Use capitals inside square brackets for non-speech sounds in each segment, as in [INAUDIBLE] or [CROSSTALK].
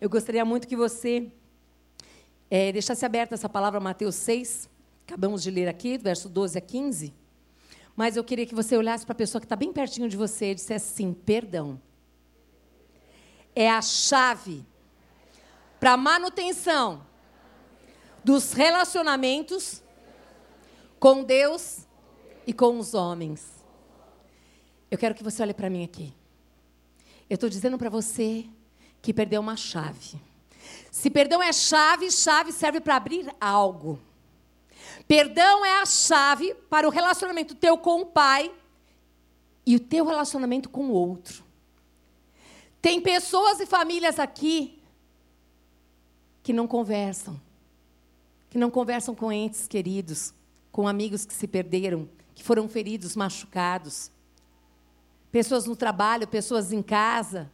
eu gostaria muito que você é, deixasse aberta essa palavra, Mateus 6, acabamos de ler aqui, verso 12 a 15. Mas eu queria que você olhasse para a pessoa que está bem pertinho de você e dissesse assim: perdão. É a chave para a manutenção dos relacionamentos com Deus e com os homens. Eu quero que você olhe para mim aqui. Eu estou dizendo para você que perdeu uma chave. Se perdão é chave, chave serve para abrir algo. Perdão é a chave para o relacionamento teu com o pai e o teu relacionamento com o outro. Tem pessoas e famílias aqui que não conversam, que não conversam com entes queridos, com amigos que se perderam, que foram feridos, machucados. Pessoas no trabalho, pessoas em casa.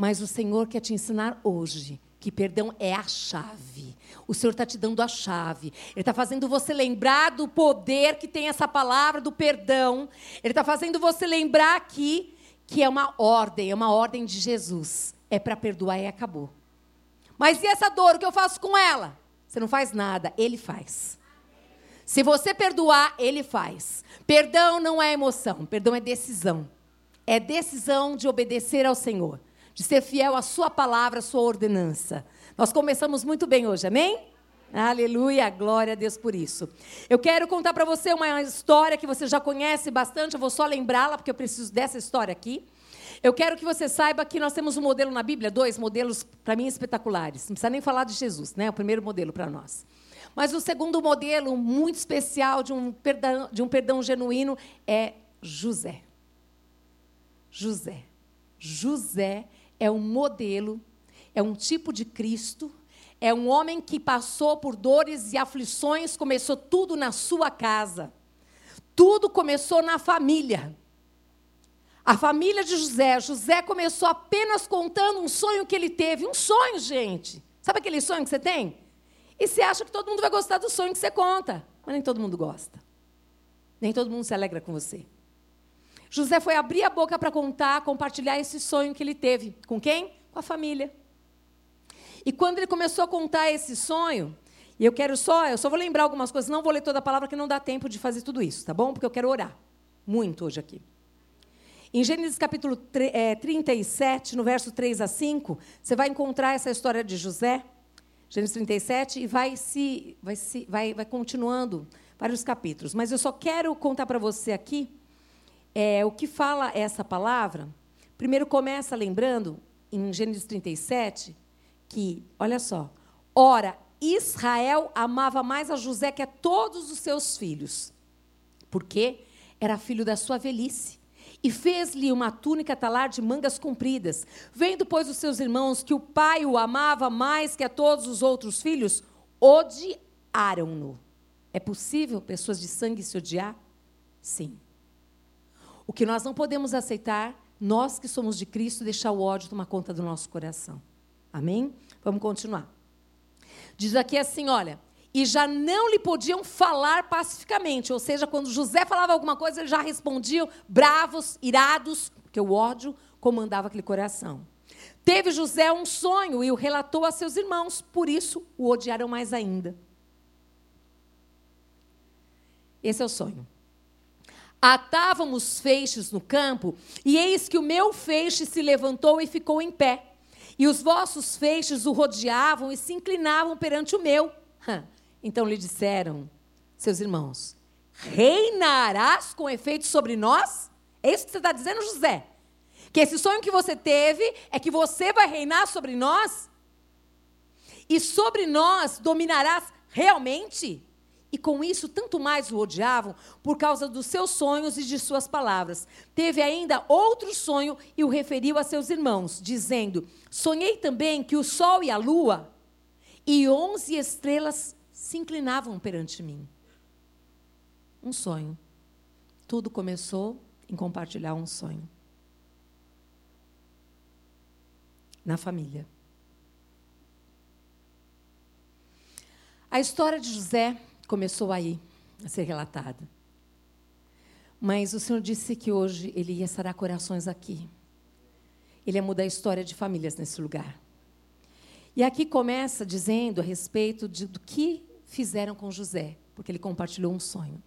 Mas o Senhor quer te ensinar hoje que perdão é a chave. O Senhor está te dando a chave. Ele está fazendo você lembrar do poder que tem essa palavra do perdão. Ele está fazendo você lembrar aqui que é uma ordem, é uma ordem de Jesus. É para perdoar e acabou. Mas e essa dor, o que eu faço com ela? Você não faz nada, ele faz. Se você perdoar, ele faz. Perdão não é emoção, perdão é decisão. É decisão de obedecer ao Senhor de ser fiel à sua palavra, à sua ordenança. Nós começamos muito bem hoje, amém? Aleluia, glória a Deus por isso. Eu quero contar para você uma história que você já conhece bastante, eu vou só lembrá-la, porque eu preciso dessa história aqui. Eu quero que você saiba que nós temos um modelo na Bíblia, dois modelos, para mim, espetaculares. Não precisa nem falar de Jesus, né? O primeiro modelo para nós. Mas o segundo modelo, muito especial, de um perdão, de um perdão genuíno, é José. José. José é um modelo, é um tipo de Cristo, é um homem que passou por dores e aflições, começou tudo na sua casa. Tudo começou na família. A família de José. José começou apenas contando um sonho que ele teve. Um sonho, gente. Sabe aquele sonho que você tem? E você acha que todo mundo vai gostar do sonho que você conta. Mas nem todo mundo gosta. Nem todo mundo se alegra com você. José foi abrir a boca para contar, compartilhar esse sonho que ele teve. Com quem? Com a família. E quando ele começou a contar esse sonho, e eu quero só, eu só vou lembrar algumas coisas, não vou ler toda a palavra, que não dá tempo de fazer tudo isso, tá bom? Porque eu quero orar muito hoje aqui. Em Gênesis capítulo 37, no verso 3 a 5, você vai encontrar essa história de José, Gênesis 37, e vai se, vai se, vai, vai continuando vários capítulos. Mas eu só quero contar para você aqui é, o que fala essa palavra, primeiro começa lembrando, em Gênesis 37, que, olha só, ora, Israel amava mais a José que a todos os seus filhos, porque era filho da sua velhice. E fez-lhe uma túnica talar de mangas compridas. Vendo, pois, os seus irmãos que o pai o amava mais que a todos os outros filhos, odiaram-no. É possível pessoas de sangue se odiar? Sim. O que nós não podemos aceitar, nós que somos de Cristo, deixar o ódio tomar conta do nosso coração. Amém? Vamos continuar. Diz aqui assim: olha, e já não lhe podiam falar pacificamente, ou seja, quando José falava alguma coisa, eles já respondiam bravos, irados, porque o ódio comandava aquele coração. Teve José um sonho e o relatou a seus irmãos, por isso o odiaram mais ainda. Esse é o sonho. Atávamos feixes no campo, e eis que o meu feixe se levantou e ficou em pé. E os vossos feixes o rodeavam e se inclinavam perante o meu. Então lhe disseram, seus irmãos: Reinarás com efeito sobre nós? É isso que você está dizendo, José? Que esse sonho que você teve é que você vai reinar sobre nós? E sobre nós dominarás realmente? E com isso, tanto mais o odiavam por causa dos seus sonhos e de suas palavras. Teve ainda outro sonho e o referiu a seus irmãos, dizendo: Sonhei também que o sol e a lua e onze estrelas se inclinavam perante mim. Um sonho. Tudo começou em compartilhar um sonho. Na família. A história de José começou aí a ser relatada. Mas o Senhor disse que hoje Ele ia sarar corações aqui. Ele ia mudar a história de famílias nesse lugar. E aqui começa dizendo a respeito de, do que fizeram com José, porque ele compartilhou um sonho.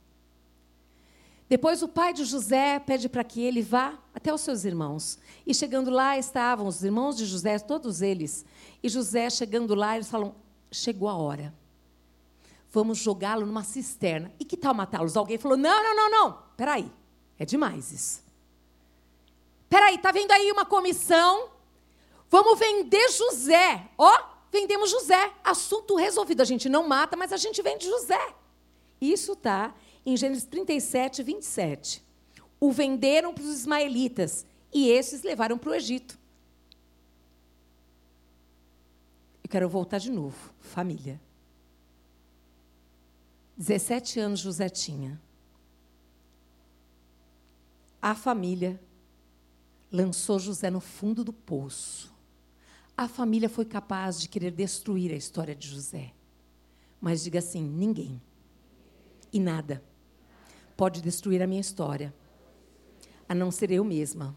Depois o pai de José pede para que ele vá até os seus irmãos. E chegando lá estavam os irmãos de José, todos eles. E José chegando lá, eles falam: chegou a hora. Vamos jogá-lo numa cisterna. E que tal matá-los? Alguém falou: não, não, não, não. Peraí, é demais isso. Peraí, tá vendo aí uma comissão? Vamos vender José. Ó, vendemos José. Assunto resolvido. A gente não mata, mas a gente vende José. Isso tá em Gênesis 37, 27. O venderam para os ismaelitas e esses levaram para o Egito. Eu quero voltar de novo. Família. 17 anos José tinha. A família lançou José no fundo do poço. A família foi capaz de querer destruir a história de José. Mas diga assim: ninguém e nada pode destruir a minha história, a não ser eu mesma.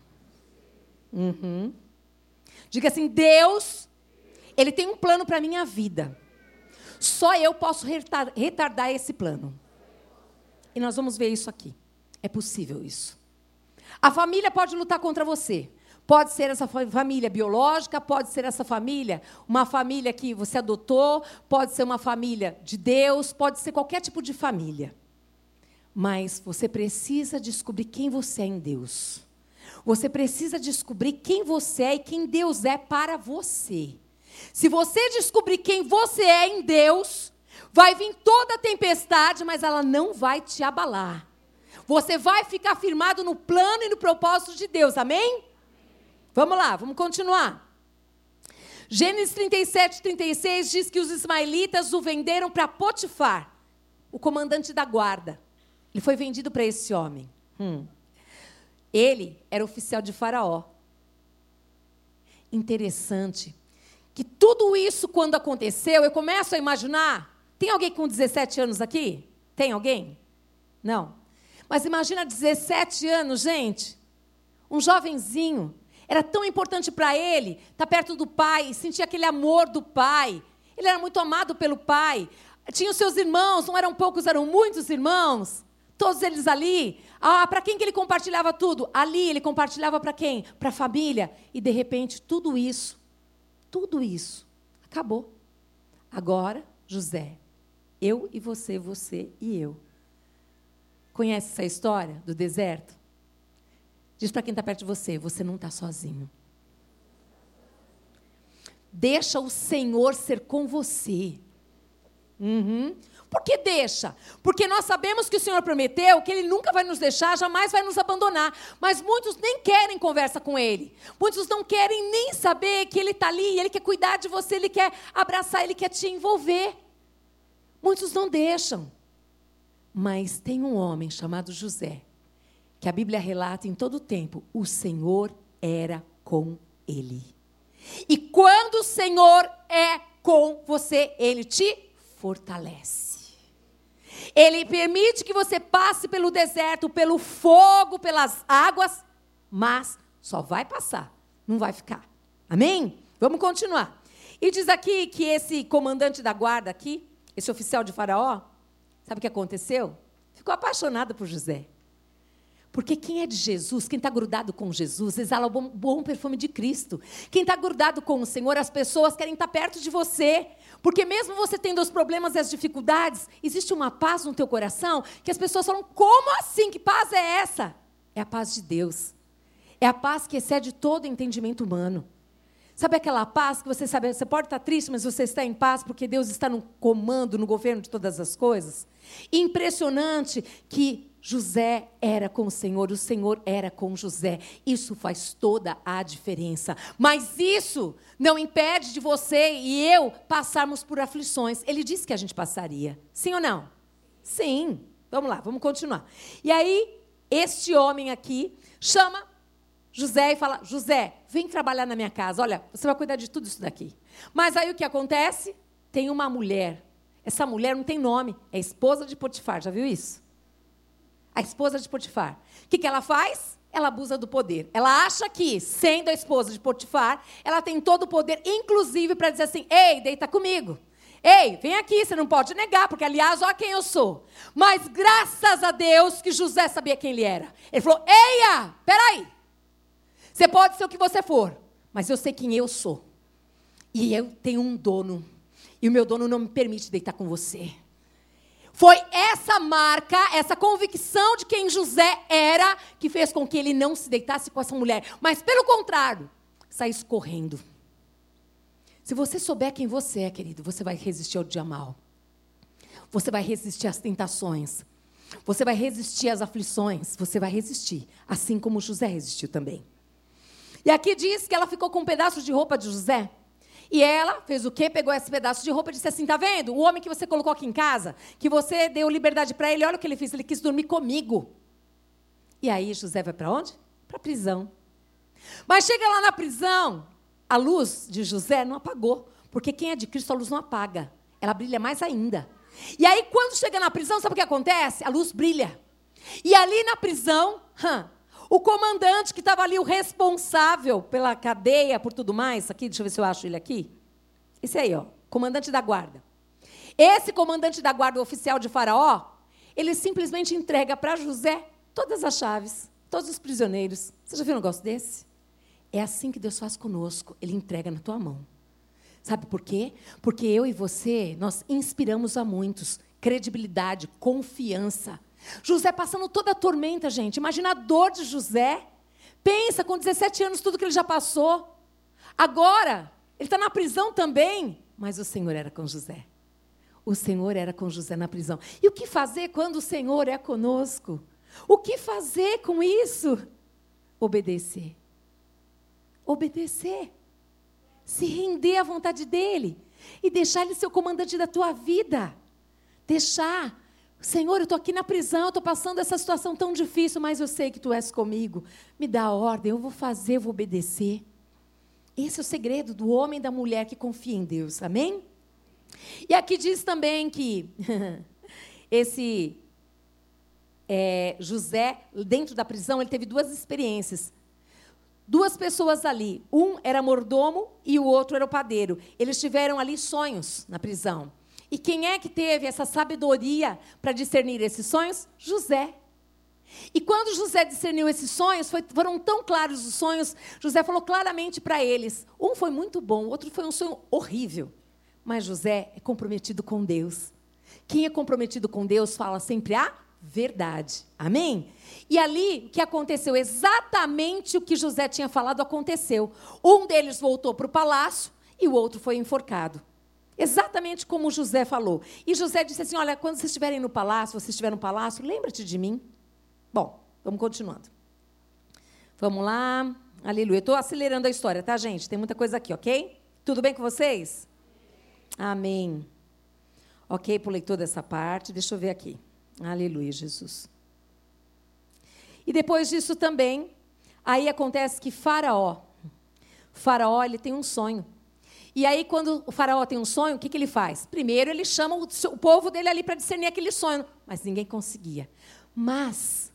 Uhum. Diga assim: Deus, Ele tem um plano para a minha vida. Só eu posso retardar esse plano. E nós vamos ver isso aqui. É possível isso. A família pode lutar contra você. Pode ser essa família biológica, pode ser essa família, uma família que você adotou, pode ser uma família de Deus, pode ser qualquer tipo de família. Mas você precisa descobrir quem você é em Deus. Você precisa descobrir quem você é e quem Deus é para você. Se você descobrir quem você é em Deus, vai vir toda a tempestade, mas ela não vai te abalar. Você vai ficar firmado no plano e no propósito de Deus, amém? Vamos lá, vamos continuar. Gênesis 37, 36 diz que os ismaelitas o venderam para Potifar, o comandante da guarda. Ele foi vendido para esse homem. Hum. Ele era oficial de Faraó. Interessante que tudo isso, quando aconteceu, eu começo a imaginar. Tem alguém com 17 anos aqui? Tem alguém? Não. Mas imagina 17 anos, gente. Um jovenzinho. Era tão importante para ele estar tá perto do pai, sentir aquele amor do pai. Ele era muito amado pelo pai. Tinha os seus irmãos, não eram poucos, eram muitos irmãos. Todos eles ali. Ah, para quem que ele compartilhava tudo? Ali ele compartilhava para quem? Para a família. E de repente tudo isso, tudo isso acabou. Agora, José, eu e você, você e eu. Conhece essa história do deserto? Diz para quem está perto de você: você não está sozinho. Deixa o Senhor ser com você. Uhum. Por que deixa? Porque nós sabemos que o Senhor prometeu que Ele nunca vai nos deixar, jamais vai nos abandonar. Mas muitos nem querem conversa com Ele. Muitos não querem nem saber que Ele está ali, Ele quer cuidar de você, Ele quer abraçar, Ele quer te envolver. Muitos não deixam. Mas tem um homem chamado José, que a Bíblia relata em todo o tempo: o Senhor era com ele. E quando o Senhor é com você, ele te fortalece. Ele permite que você passe pelo deserto, pelo fogo, pelas águas, mas só vai passar, não vai ficar. Amém? Vamos continuar. E diz aqui que esse comandante da guarda aqui, esse oficial de Faraó, sabe o que aconteceu? Ficou apaixonado por José. Porque quem é de Jesus, quem está grudado com Jesus, exala o bom, bom perfume de Cristo. Quem está grudado com o Senhor, as pessoas querem estar tá perto de você. Porque mesmo você tendo os problemas e as dificuldades, existe uma paz no teu coração que as pessoas falam: como assim? Que paz é essa? É a paz de Deus. É a paz que excede todo entendimento humano. Sabe aquela paz que você sabe, você pode estar triste, mas você está em paz porque Deus está no comando, no governo de todas as coisas? Impressionante que José era com o Senhor, o Senhor era com José. Isso faz toda a diferença. Mas isso não impede de você e eu passarmos por aflições. Ele disse que a gente passaria. Sim ou não? Sim. Vamos lá, vamos continuar. E aí, este homem aqui chama José e fala: José, vem trabalhar na minha casa. Olha, você vai cuidar de tudo isso daqui. Mas aí o que acontece? Tem uma mulher. Essa mulher não tem nome, é esposa de Potifar. Já viu isso? A esposa de Potifar. O que, que ela faz? ela abusa do poder. Ela acha que, sendo a esposa de Potifar, ela tem todo o poder, inclusive para dizer assim: ei, deita comigo. Ei, vem aqui, você não pode negar, porque aliás, olha quem eu sou. Mas graças a Deus que José sabia quem ele era. Ele falou: Eia, peraí. Você pode ser o que você for, mas eu sei quem eu sou. E eu tenho um dono. E o meu dono não me permite deitar com você. Foi essa marca, essa convicção de quem José era, que fez com que ele não se deitasse com essa mulher. Mas, pelo contrário, saísse correndo. Se você souber quem você é, querido, você vai resistir ao dia mal. Você vai resistir às tentações. Você vai resistir às aflições. Você vai resistir, assim como José resistiu também. E aqui diz que ela ficou com um pedaço de roupa de José. E ela fez o quê? Pegou esse pedaço de roupa e disse assim: tá vendo? O homem que você colocou aqui em casa, que você deu liberdade para ele, olha o que ele fez, ele quis dormir comigo. E aí José vai para onde? Para a prisão. Mas chega lá na prisão, a luz de José não apagou, porque quem é de Cristo a luz não apaga, ela brilha mais ainda. E aí quando chega na prisão, sabe o que acontece? A luz brilha. E ali na prisão, hum, o comandante que estava ali, o responsável pela cadeia, por tudo mais, aqui, deixa eu ver se eu acho ele aqui. Esse aí, ó, comandante da guarda. Esse comandante da guarda, o oficial de Faraó, ele simplesmente entrega para José todas as chaves, todos os prisioneiros. Você já viu um negócio desse? É assim que Deus faz conosco, ele entrega na tua mão. Sabe por quê? Porque eu e você, nós inspiramos a muitos credibilidade, confiança. José passando toda a tormenta, gente. Imagina a dor de José. Pensa, com 17 anos, tudo que ele já passou. Agora, ele está na prisão também. Mas o Senhor era com José. O Senhor era com José na prisão. E o que fazer quando o Senhor é conosco? O que fazer com isso? Obedecer. Obedecer. Se render à vontade dele. E deixar ele ser o comandante da tua vida. Deixar Senhor, eu estou aqui na prisão, estou passando essa situação tão difícil, mas eu sei que tu és comigo. Me dá a ordem, eu vou fazer, eu vou obedecer. Esse é o segredo do homem e da mulher que confia em Deus, amém? E aqui diz também que [LAUGHS] esse é, José, dentro da prisão, ele teve duas experiências. Duas pessoas ali. Um era mordomo e o outro era o padeiro. Eles tiveram ali sonhos na prisão. E quem é que teve essa sabedoria para discernir esses sonhos? José. E quando José discerniu esses sonhos, foi, foram tão claros os sonhos, José falou claramente para eles. Um foi muito bom, o outro foi um sonho horrível. Mas José é comprometido com Deus. Quem é comprometido com Deus fala sempre a verdade. Amém? E ali, o que aconteceu? Exatamente o que José tinha falado aconteceu. Um deles voltou para o palácio e o outro foi enforcado. Exatamente como José falou. E José disse assim: Olha, quando vocês estiverem no palácio, vocês estiverem no palácio, lembra-te de mim. Bom, vamos continuando. Vamos lá. Aleluia. Estou acelerando a história, tá, gente? Tem muita coisa aqui, ok? Tudo bem com vocês? Amém. Ok, pulei toda essa parte. Deixa eu ver aqui. Aleluia, Jesus. E depois disso também, aí acontece que Faraó, Faraó, ele tem um sonho. E aí, quando o faraó tem um sonho, o que, que ele faz? Primeiro, ele chama o, o povo dele ali para discernir aquele sonho. Mas ninguém conseguia. Mas,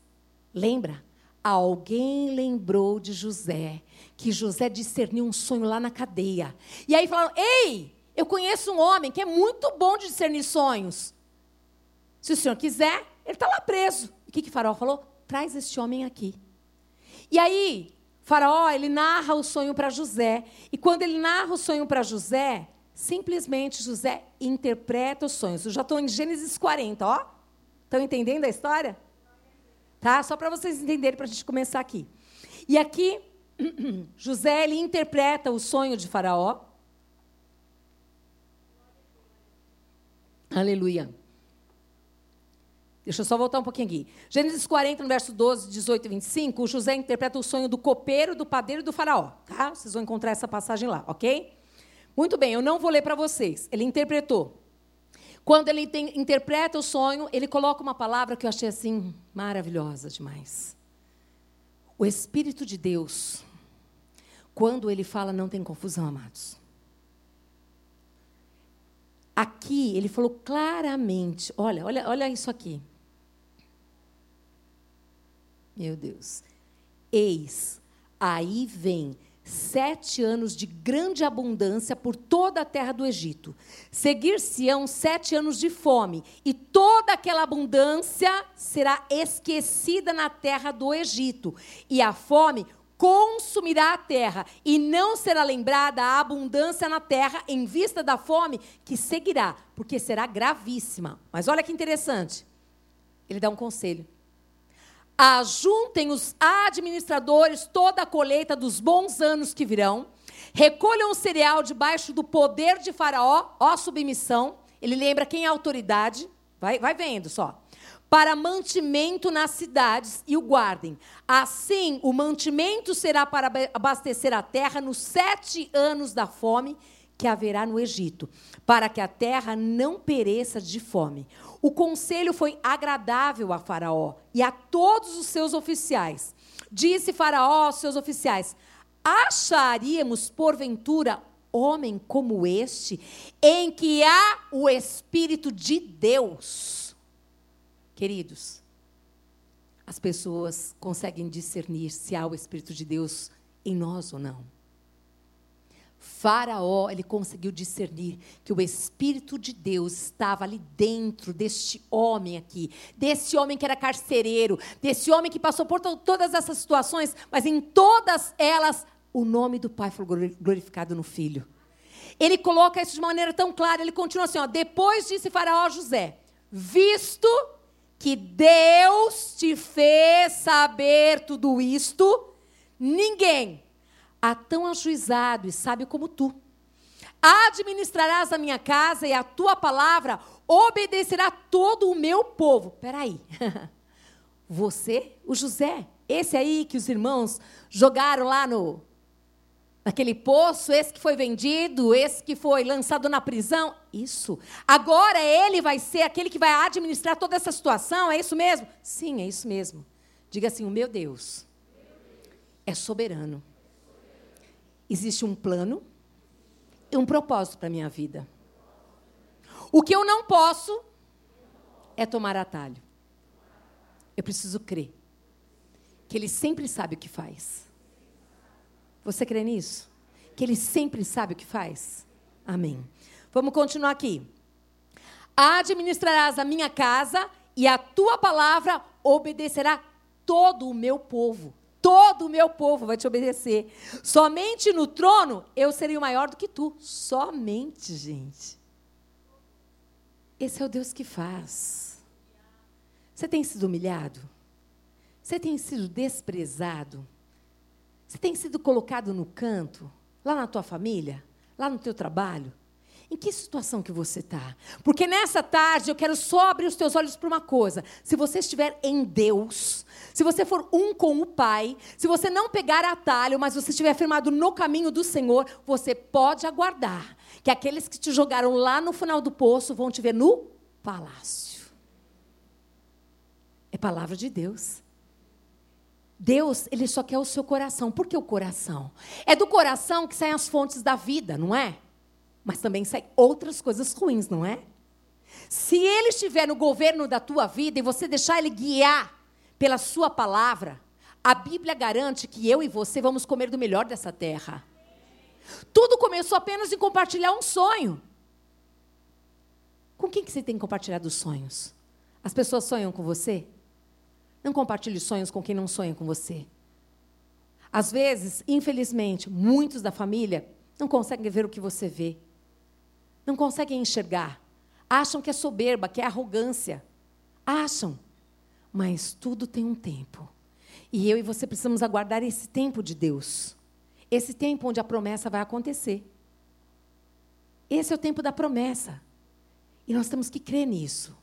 lembra? Alguém lembrou de José, que José discerniu um sonho lá na cadeia. E aí falaram: Ei, eu conheço um homem que é muito bom de discernir sonhos. Se o senhor quiser, ele está lá preso. E o que, que o faraó falou? Traz este homem aqui. E aí, Faraó, ele narra o sonho para José. E quando ele narra o sonho para José, simplesmente José interpreta os sonhos. Eu já estou em Gênesis 40, ó. Estão entendendo a história? Tá? Só para vocês entenderem, para a gente começar aqui. E aqui, [CLEARS THROAT] José, ele interpreta o sonho de Faraó. Aleluia. Deixa eu só voltar um pouquinho aqui. Gênesis 40, no verso 12, 18 e 25, o José interpreta o sonho do copeiro, do padeiro e do faraó. Tá? Vocês vão encontrar essa passagem lá, ok? Muito bem, eu não vou ler para vocês. Ele interpretou. Quando ele tem, interpreta o sonho, ele coloca uma palavra que eu achei assim maravilhosa demais. O Espírito de Deus, quando ele fala, não tem confusão, amados. Aqui ele falou claramente, olha, olha, olha isso aqui. Meu Deus. Eis, aí vem sete anos de grande abundância por toda a terra do Egito. Seguir-se-ão sete anos de fome, e toda aquela abundância será esquecida na terra do Egito, e a fome consumirá a terra, e não será lembrada a abundância na terra em vista da fome que seguirá, porque será gravíssima. Mas olha que interessante. Ele dá um conselho. Ajuntem os administradores toda a colheita dos bons anos que virão. Recolham o cereal debaixo do poder de Faraó, ó submissão. Ele lembra quem é a autoridade. Vai, vai vendo só. Para mantimento nas cidades e o guardem. Assim, o mantimento será para abastecer a terra nos sete anos da fome que haverá no Egito, para que a terra não pereça de fome. O conselho foi agradável a Faraó e a todos os seus oficiais. Disse Faraó aos seus oficiais: Acharíamos, porventura, homem como este, em que há o Espírito de Deus? Queridos, as pessoas conseguem discernir se há o Espírito de Deus em nós ou não. Faraó, ele conseguiu discernir que o Espírito de Deus estava ali dentro deste homem aqui, desse homem que era carcereiro, desse homem que passou por todas essas situações, mas em todas elas o nome do Pai foi glorificado no Filho. Ele coloca isso de maneira tão clara, ele continua assim: ó, depois disse Faraó a José: visto que Deus te fez saber tudo isto, ninguém há tão ajuizado e sábio como tu. Administrarás a minha casa e a tua palavra obedecerá todo o meu povo. Peraí. [LAUGHS] Você, o José, esse aí que os irmãos jogaram lá no naquele poço, esse que foi vendido, esse que foi lançado na prisão, isso. Agora ele vai ser aquele que vai administrar toda essa situação, é isso mesmo? Sim, é isso mesmo. Diga assim: o meu Deus é soberano existe um plano e um propósito para a minha vida. O que eu não posso é tomar atalho. Eu preciso crer que Ele sempre sabe o que faz. Você crê nisso? Que Ele sempre sabe o que faz? Amém. Vamos continuar aqui. Administrarás a minha casa e a tua palavra obedecerá todo o meu povo todo o meu povo vai te obedecer. Somente no trono eu serei maior do que tu. Somente, gente. Esse é o Deus que faz. Você tem sido humilhado? Você tem sido desprezado? Você tem sido colocado no canto? Lá na tua família? Lá no teu trabalho? Em que situação que você está? Porque nessa tarde eu quero só abrir os teus olhos para uma coisa. Se você estiver em Deus, se você for um com o Pai, se você não pegar atalho, mas você estiver firmado no caminho do Senhor, você pode aguardar que aqueles que te jogaram lá no final do poço vão te ver no palácio. É palavra de Deus. Deus, ele só quer o seu coração. Por que o coração? É do coração que saem as fontes da vida, não é? Mas também saem outras coisas ruins, não é? Se ele estiver no governo da tua vida e você deixar ele guiar pela sua palavra, a Bíblia garante que eu e você vamos comer do melhor dessa terra. Tudo começou apenas em compartilhar um sonho. Com quem que você tem compartilhado os sonhos? As pessoas sonham com você? Não compartilhe sonhos com quem não sonha com você. Às vezes, infelizmente, muitos da família não conseguem ver o que você vê. Não conseguem enxergar. Acham que é soberba, que é arrogância. Acham. Mas tudo tem um tempo. E eu e você precisamos aguardar esse tempo de Deus. Esse tempo onde a promessa vai acontecer. Esse é o tempo da promessa. E nós temos que crer nisso.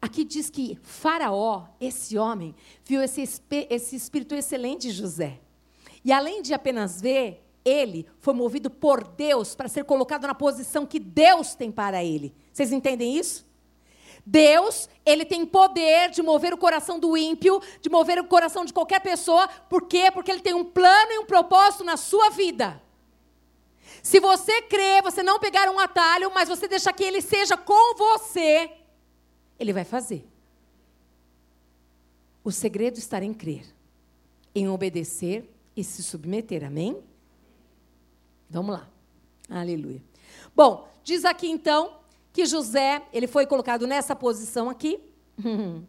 Aqui diz que Faraó, esse homem, viu esse, esse espírito excelente de José. E além de apenas ver, ele foi movido por Deus para ser colocado na posição que Deus tem para ele. Vocês entendem isso? Deus, ele tem poder de mover o coração do ímpio, de mover o coração de qualquer pessoa. Por quê? Porque ele tem um plano e um propósito na sua vida. Se você crê, você não pegar um atalho, mas você deixar que ele seja com você, ele vai fazer. O segredo está em crer. em obedecer e se submeter. Amém? Vamos lá. Aleluia. Bom, diz aqui então que José, ele foi colocado nessa posição aqui. [LAUGHS]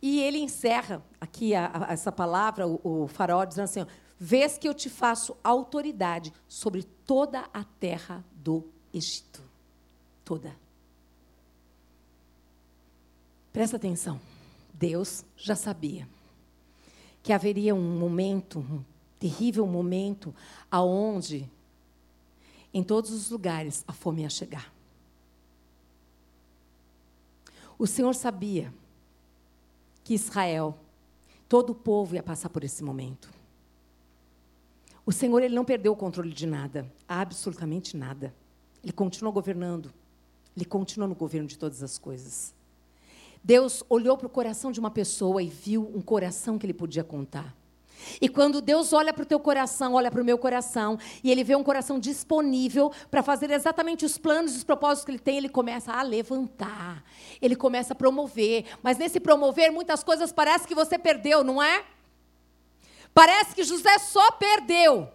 e ele encerra aqui a, a, essa palavra, o, o faraó, dizendo assim: Vês que eu te faço autoridade sobre toda a terra do Egito. Toda. Presta atenção. Deus já sabia que haveria um momento, um terrível momento, aonde em todos os lugares a fome ia chegar. O Senhor sabia que Israel, todo o povo ia passar por esse momento. O Senhor ele não perdeu o controle de nada, absolutamente nada. Ele continua governando. Ele continua no governo de todas as coisas. Deus olhou para o coração de uma pessoa e viu um coração que ele podia contar. E quando Deus olha para o teu coração, olha para o meu coração, e Ele vê um coração disponível para fazer exatamente os planos e os propósitos que Ele tem, Ele começa a levantar, Ele começa a promover. Mas nesse promover, muitas coisas parece que você perdeu, não é? Parece que José só perdeu.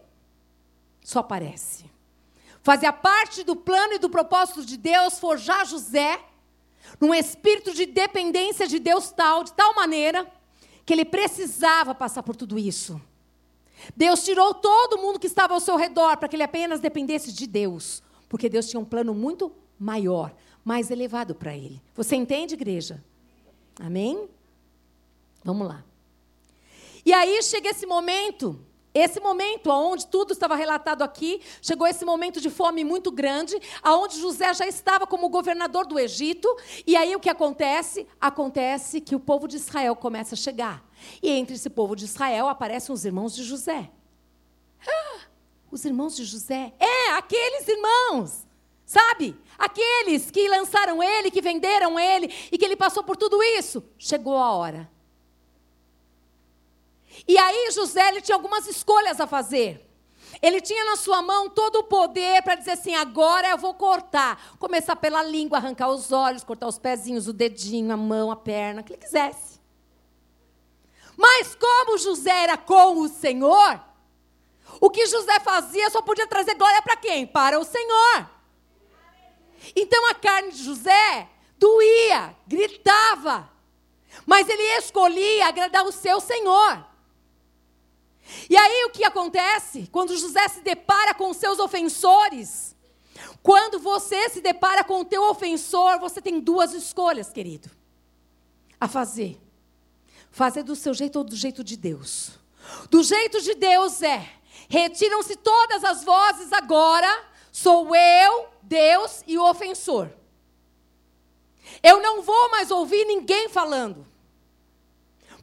Só parece. Fazia parte do plano e do propósito de Deus forjar José num espírito de dependência de Deus tal, de tal maneira que ele precisava passar por tudo isso. Deus tirou todo mundo que estava ao seu redor para que ele apenas dependesse de Deus, porque Deus tinha um plano muito maior, mais elevado para ele. Você entende, igreja? Amém? Vamos lá. E aí chega esse momento esse momento onde tudo estava relatado aqui, chegou esse momento de fome muito grande, aonde José já estava como governador do Egito, e aí o que acontece? Acontece que o povo de Israel começa a chegar. E entre esse povo de Israel aparecem os irmãos de José. [GASPS] Os irmãos de José? É, aqueles irmãos. Sabe? Aqueles que lançaram ele, que venderam ele e que ele passou por tudo isso. Chegou a hora e aí José ele tinha algumas escolhas a fazer. Ele tinha na sua mão todo o poder para dizer assim: agora eu vou cortar. Começar pela língua, arrancar os olhos, cortar os pezinhos, o dedinho, a mão, a perna, o que ele quisesse. Mas como José era com o Senhor, o que José fazia só podia trazer glória para quem? Para o Senhor. Então a carne de José doía, gritava, mas ele escolhia agradar o seu Senhor. E aí o que acontece? Quando José se depara com seus ofensores, quando você se depara com o teu ofensor, você tem duas escolhas, querido, a fazer. Fazer do seu jeito ou do jeito de Deus. Do jeito de Deus é: retiram-se todas as vozes agora, sou eu, Deus e o ofensor. Eu não vou mais ouvir ninguém falando.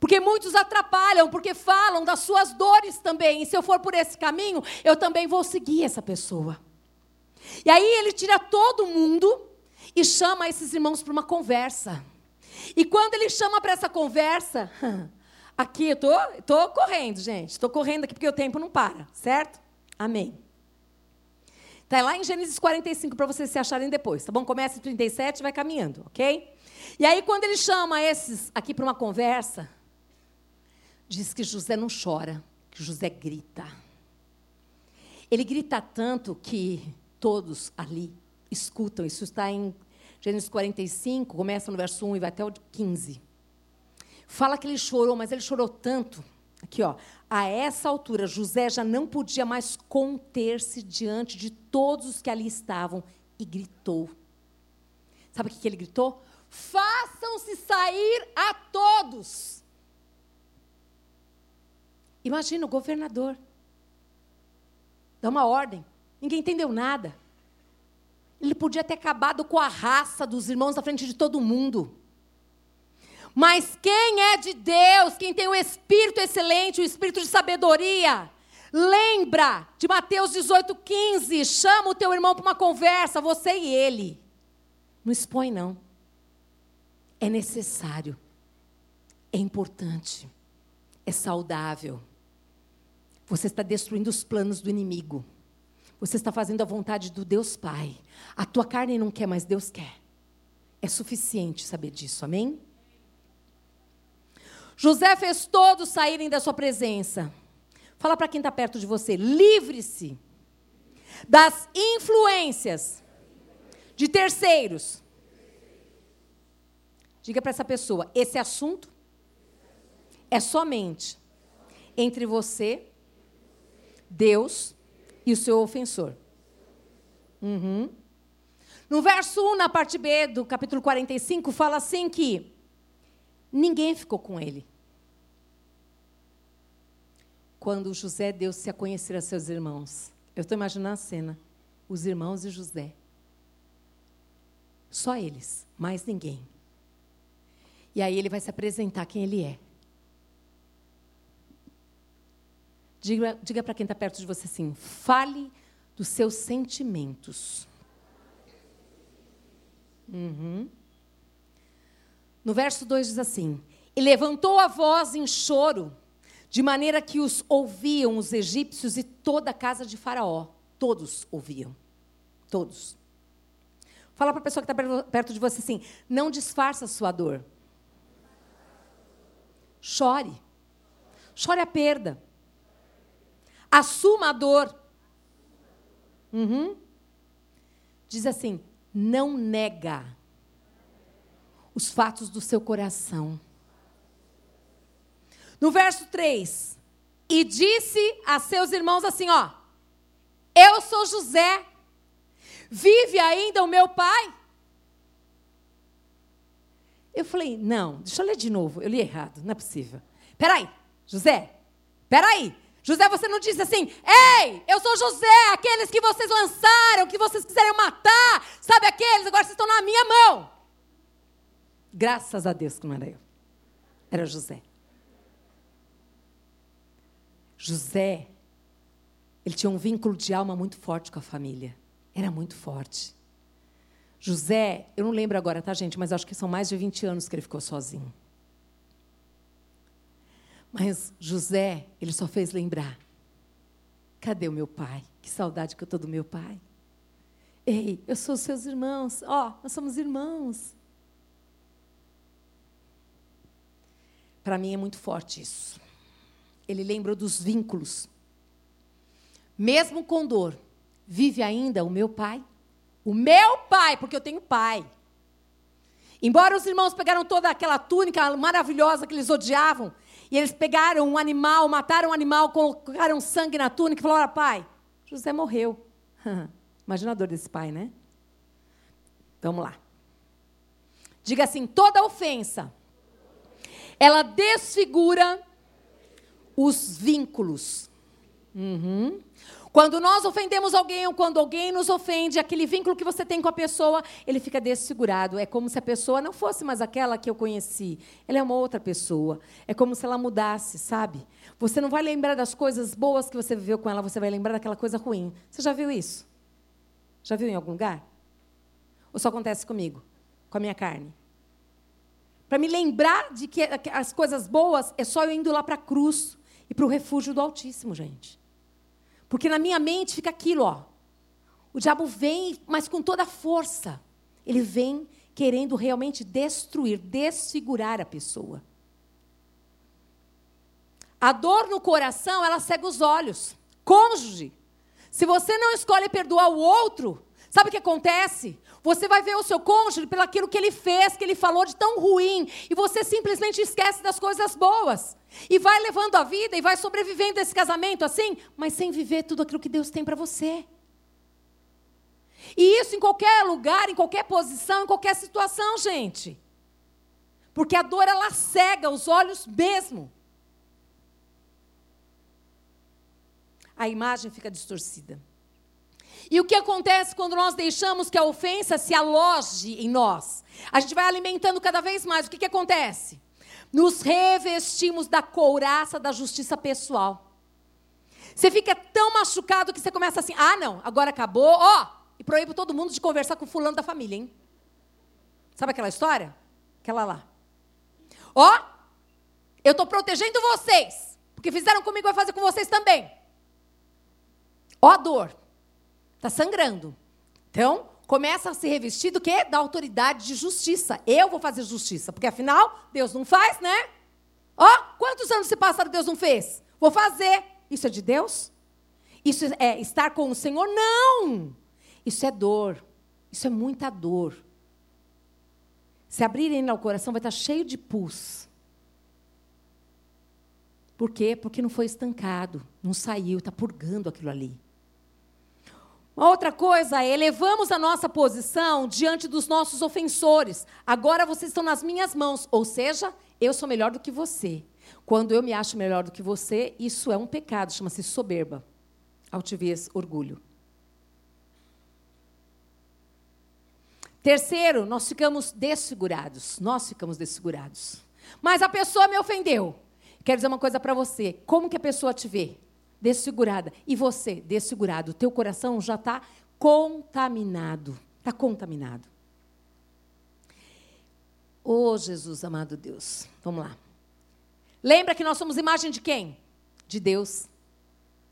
Porque muitos atrapalham, porque falam das suas dores também. E se eu for por esse caminho, eu também vou seguir essa pessoa. E aí ele tira todo mundo e chama esses irmãos para uma conversa. E quando ele chama para essa conversa, [LAUGHS] aqui eu tô, tô correndo, gente. Estou correndo aqui porque o tempo não para, certo? Amém. Está lá em Gênesis 45 para vocês se acharem depois, tá bom? Começa em 37 e vai caminhando, ok? E aí, quando ele chama esses aqui para uma conversa, diz que José não chora, que José grita. Ele grita tanto que todos ali escutam. Isso está em Gênesis 45, começa no verso 1 e vai até o 15. Fala que ele chorou, mas ele chorou tanto. Aqui, ó. A essa altura, José já não podia mais conter-se diante de todos os que ali estavam e gritou. Sabe o que ele gritou? Façam-se sair a todos. Imagina o governador. Dá uma ordem. Ninguém entendeu nada. Ele podia ter acabado com a raça dos irmãos na frente de todo mundo. Mas quem é de Deus, quem tem o espírito excelente, o espírito de sabedoria, lembra de Mateus 18,15: chama o teu irmão para uma conversa, você e ele. Não expõe, não. É necessário, é importante, é saudável. Você está destruindo os planos do inimigo. Você está fazendo a vontade do Deus Pai. A tua carne não quer, mas Deus quer. É suficiente saber disso, amém? José fez todos saírem da sua presença. Fala para quem está perto de você. Livre-se das influências de terceiros. Diga para essa pessoa: esse assunto é somente entre você, Deus e o seu ofensor. Uhum. No verso 1, na parte B do capítulo 45, fala assim que ninguém ficou com ele. Quando José deu-se a conhecer a seus irmãos. Eu estou imaginando a cena. Os irmãos e José. Só eles, mais ninguém. E aí ele vai se apresentar quem ele é. Diga, diga para quem está perto de você assim: fale dos seus sentimentos. Uhum. No verso 2 diz assim: E levantou a voz em choro, de maneira que os ouviam os egípcios e toda a casa de Faraó. Todos ouviam. Todos. Fala para a pessoa que está perto de você assim: não disfarça a sua dor. Chore. Chore a perda. Assuma a dor. Uhum. Diz assim: não nega os fatos do seu coração. No verso 3, e disse a seus irmãos assim: Ó, eu sou José, vive ainda o meu pai? Eu falei: Não, deixa eu ler de novo, eu li errado, não é possível. Peraí, José, peraí, José, você não disse assim, ei, eu sou José, aqueles que vocês lançaram, que vocês quiseram matar, sabe aqueles, agora vocês estão na minha mão. Graças a Deus que não era eu, era José. José, ele tinha um vínculo de alma muito forte com a família, era muito forte. José, eu não lembro agora, tá, gente, mas acho que são mais de 20 anos que ele ficou sozinho. Mas José, ele só fez lembrar: cadê o meu pai? Que saudade que eu estou do meu pai. Ei, eu sou seus irmãos. Ó, oh, nós somos irmãos. Para mim é muito forte isso. Ele lembra dos vínculos. Mesmo com dor, vive ainda o meu pai? O meu pai, porque eu tenho pai. Embora os irmãos pegaram toda aquela túnica maravilhosa que eles odiavam, e eles pegaram um animal, mataram um animal, colocaram sangue na túnica e falaram: pai, José morreu. [LAUGHS] Imagina a dor desse pai, né? Vamos lá. Diga assim: toda ofensa, ela desfigura os vínculos. Uhum. Quando nós ofendemos alguém ou quando alguém nos ofende, aquele vínculo que você tem com a pessoa, ele fica desfigurado. É como se a pessoa não fosse mais aquela que eu conheci. Ela é uma outra pessoa. É como se ela mudasse, sabe? Você não vai lembrar das coisas boas que você viveu com ela, você vai lembrar daquela coisa ruim. Você já viu isso? Já viu em algum lugar? Ou só acontece comigo? Com a minha carne? Para me lembrar de que as coisas boas é só eu indo lá para a cruz e para o refúgio do Altíssimo, gente. Porque na minha mente fica aquilo, ó. O diabo vem, mas com toda a força. Ele vem querendo realmente destruir, desfigurar a pessoa. A dor no coração, ela cega os olhos. Cônjuge. Se você não escolhe perdoar o outro, sabe o que acontece? Você vai ver o seu cônjuge pelo aquilo que ele fez, que ele falou de tão ruim, e você simplesmente esquece das coisas boas. E vai levando a vida e vai sobrevivendo esse casamento assim, mas sem viver tudo aquilo que Deus tem para você. E isso em qualquer lugar, em qualquer posição, em qualquer situação, gente. Porque a dor ela cega os olhos mesmo. A imagem fica distorcida. E o que acontece quando nós deixamos que a ofensa se aloje em nós? A gente vai alimentando cada vez mais. O que, que acontece? Nos revestimos da couraça da justiça pessoal. Você fica tão machucado que você começa assim: ah, não, agora acabou, ó, oh, e proíbo todo mundo de conversar com fulano da família, hein? Sabe aquela história? Aquela lá. Ó, oh, eu estou protegendo vocês, porque fizeram comigo, vai fazer com vocês também. Ó, a dor. Está sangrando. Então, começa a se revestir do quê? Da autoridade de justiça. Eu vou fazer justiça, porque afinal, Deus não faz, né? Ó, quantos anos se passaram Deus não fez? Vou fazer. Isso é de Deus? Isso é estar com o Senhor? Não! Isso é dor. Isso é muita dor. Se abrirem o coração, vai estar cheio de pus. Por quê? Porque não foi estancado, não saiu, está purgando aquilo ali. Uma outra coisa é, elevamos a nossa posição diante dos nossos ofensores. Agora vocês estão nas minhas mãos, ou seja, eu sou melhor do que você. Quando eu me acho melhor do que você, isso é um pecado, chama-se soberba, altivez, orgulho. Terceiro, nós ficamos desfigurados. Nós ficamos desfigurados. Mas a pessoa me ofendeu. Quero dizer uma coisa para você. Como que a pessoa te vê? Desfigurada. E você, desfigurado. O teu coração já está contaminado. Está contaminado. Oh, Jesus, amado Deus. Vamos lá. Lembra que nós somos imagem de quem? De Deus.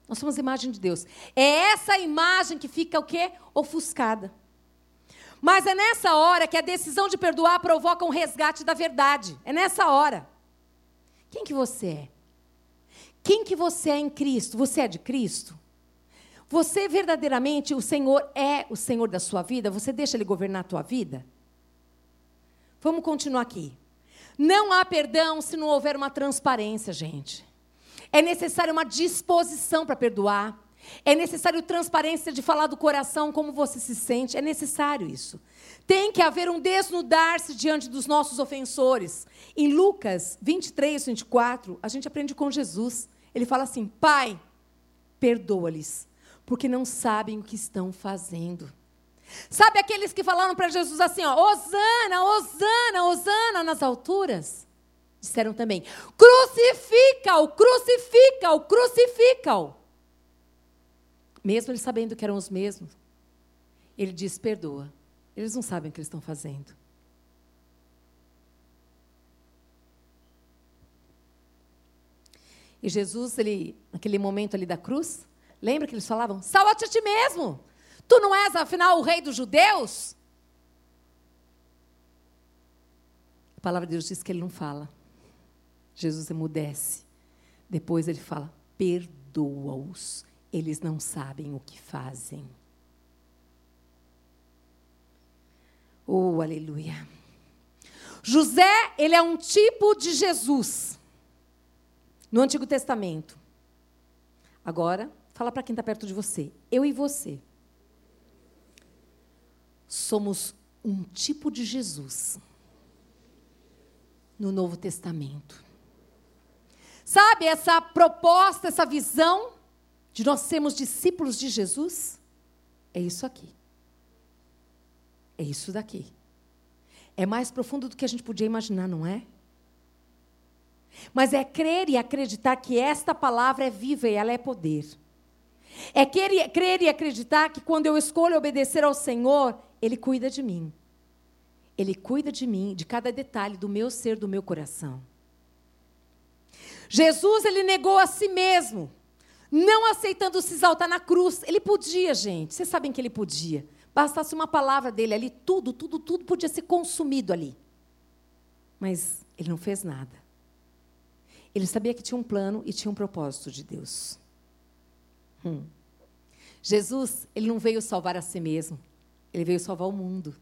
Nós somos imagem de Deus. É essa imagem que fica o quê? Ofuscada. Mas é nessa hora que a decisão de perdoar provoca um resgate da verdade. É nessa hora. Quem que você é? Quem que você é em Cristo? Você é de Cristo? Você verdadeiramente, o Senhor é o Senhor da sua vida? Você deixa Ele governar a tua vida? Vamos continuar aqui. Não há perdão se não houver uma transparência, gente. É necessária uma disposição para perdoar. É necessário transparência de falar do coração, como você se sente. É necessário isso. Tem que haver um desnudar-se diante dos nossos ofensores. Em Lucas 23, 24, a gente aprende com Jesus. Ele fala assim: Pai, perdoa-lhes, porque não sabem o que estão fazendo. Sabe aqueles que falaram para Jesus assim: ó, Osana, Osana, Osana nas alturas? Disseram também: crucifica-o, crucifica-o, crucifica-o. Mesmo eles sabendo que eram os mesmos, ele diz: perdoa. Eles não sabem o que eles estão fazendo. E Jesus, ele, naquele momento ali da cruz, lembra que eles falavam: salva-te a ti mesmo. Tu não és, afinal, o rei dos judeus? A palavra de Deus diz que ele não fala. Jesus emudece. Depois ele fala: perdoa-os eles não sabem o que fazem. Oh, aleluia. José, ele é um tipo de Jesus no Antigo Testamento. Agora, fala para quem está perto de você. Eu e você somos um tipo de Jesus no Novo Testamento. Sabe essa proposta, essa visão de nós sermos discípulos de Jesus, é isso aqui. É isso daqui. É mais profundo do que a gente podia imaginar, não é? Mas é crer e acreditar que esta palavra é viva e ela é poder. É crer e acreditar que quando eu escolho obedecer ao Senhor, Ele cuida de mim. Ele cuida de mim, de cada detalhe do meu ser, do meu coração. Jesus, ele negou a si mesmo não aceitando se exaltar na cruz. Ele podia, gente. Vocês sabem que ele podia. Bastasse uma palavra dele ali, tudo, tudo, tudo podia ser consumido ali. Mas ele não fez nada. Ele sabia que tinha um plano e tinha um propósito de Deus. Hum. Jesus, ele não veio salvar a si mesmo. Ele veio salvar o mundo.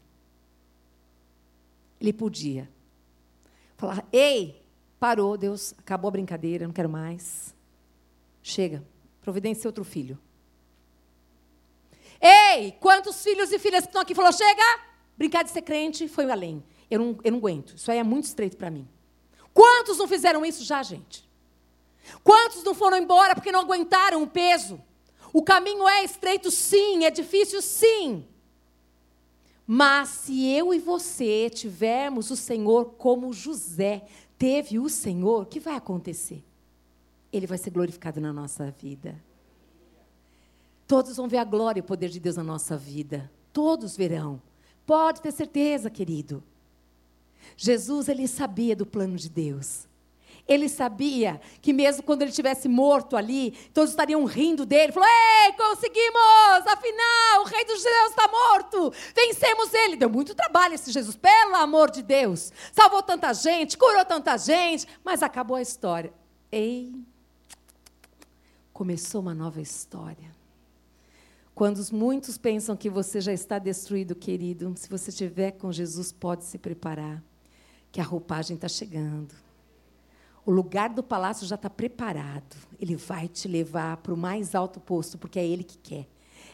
Ele podia falar: Ei, parou, Deus, acabou a brincadeira, não quero mais. Chega, providencie outro filho. Ei, quantos filhos e filhas que estão aqui falou, chega, brincar de ser crente foi além. Eu não, eu não aguento, isso aí é muito estreito para mim. Quantos não fizeram isso já, gente? Quantos não foram embora porque não aguentaram o peso? O caminho é estreito, sim, é difícil, sim. Mas se eu e você tivermos o Senhor como José teve o Senhor, o que vai acontecer? Ele vai ser glorificado na nossa vida. Todos vão ver a glória e o poder de Deus na nossa vida. Todos verão. Pode ter certeza, querido. Jesus, ele sabia do plano de Deus. Ele sabia que mesmo quando ele estivesse morto ali, todos estariam rindo dele. Falou: Ei, conseguimos! Afinal, o rei dos judeus está morto! Vencemos ele! Deu muito trabalho esse Jesus, pelo amor de Deus! Salvou tanta gente, curou tanta gente, mas acabou a história. Ei, começou uma nova história. Quando muitos pensam que você já está destruído, querido, se você estiver com Jesus, pode se preparar, que a roupagem está chegando. O lugar do palácio já está preparado. Ele vai te levar para o mais alto posto, porque é Ele que quer.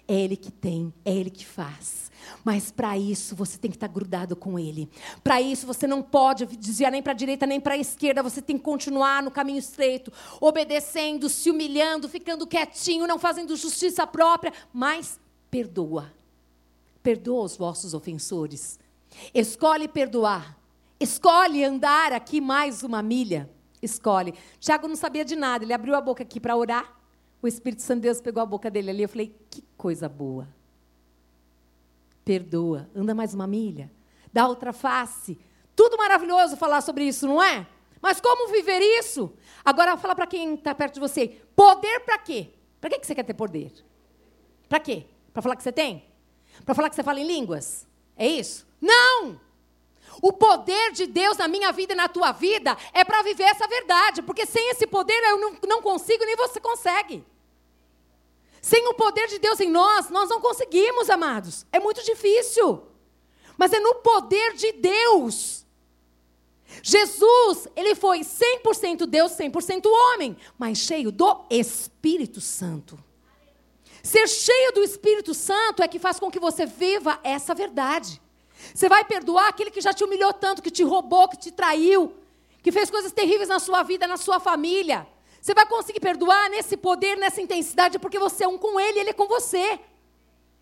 É Ele que tem, é Ele que faz. Mas para isso você tem que estar grudado com Ele. Para isso você não pode desviar nem para a direita nem para a esquerda. Você tem que continuar no caminho estreito, obedecendo, se humilhando, ficando quietinho, não fazendo justiça própria, mas perdoa. Perdoa os vossos ofensores. Escolhe perdoar. Escolhe andar aqui mais uma milha. Escolhe. Tiago não sabia de nada. Ele abriu a boca aqui para orar. O Espírito Santo de Deus pegou a boca dele ali. Eu falei, que coisa boa. Perdoa, anda mais uma milha, dá outra face. Tudo maravilhoso falar sobre isso, não é? Mas como viver isso? Agora fala para quem está perto de você. Poder para quê? Para que você quer ter poder? Para quê? Para falar que você tem? Para falar que você fala em línguas? É isso? Não! O poder de Deus na minha vida e na tua vida é para viver essa verdade, porque sem esse poder eu não, consigo, nem você consegue. Sem o poder de Deus em nós, nós não conseguimos, amados. É muito difícil. Mas é no poder de Deus. Jesus, ele foi 100% Deus, 100% homem, mas cheio do Espírito Santo. Ser cheio do Espírito Santo é que faz com que você viva essa verdade. Você vai perdoar aquele que já te humilhou tanto, que te roubou, que te traiu, que fez coisas terríveis na sua vida, na sua família. Você vai conseguir perdoar nesse poder, nessa intensidade, porque você é um com ele ele é com você.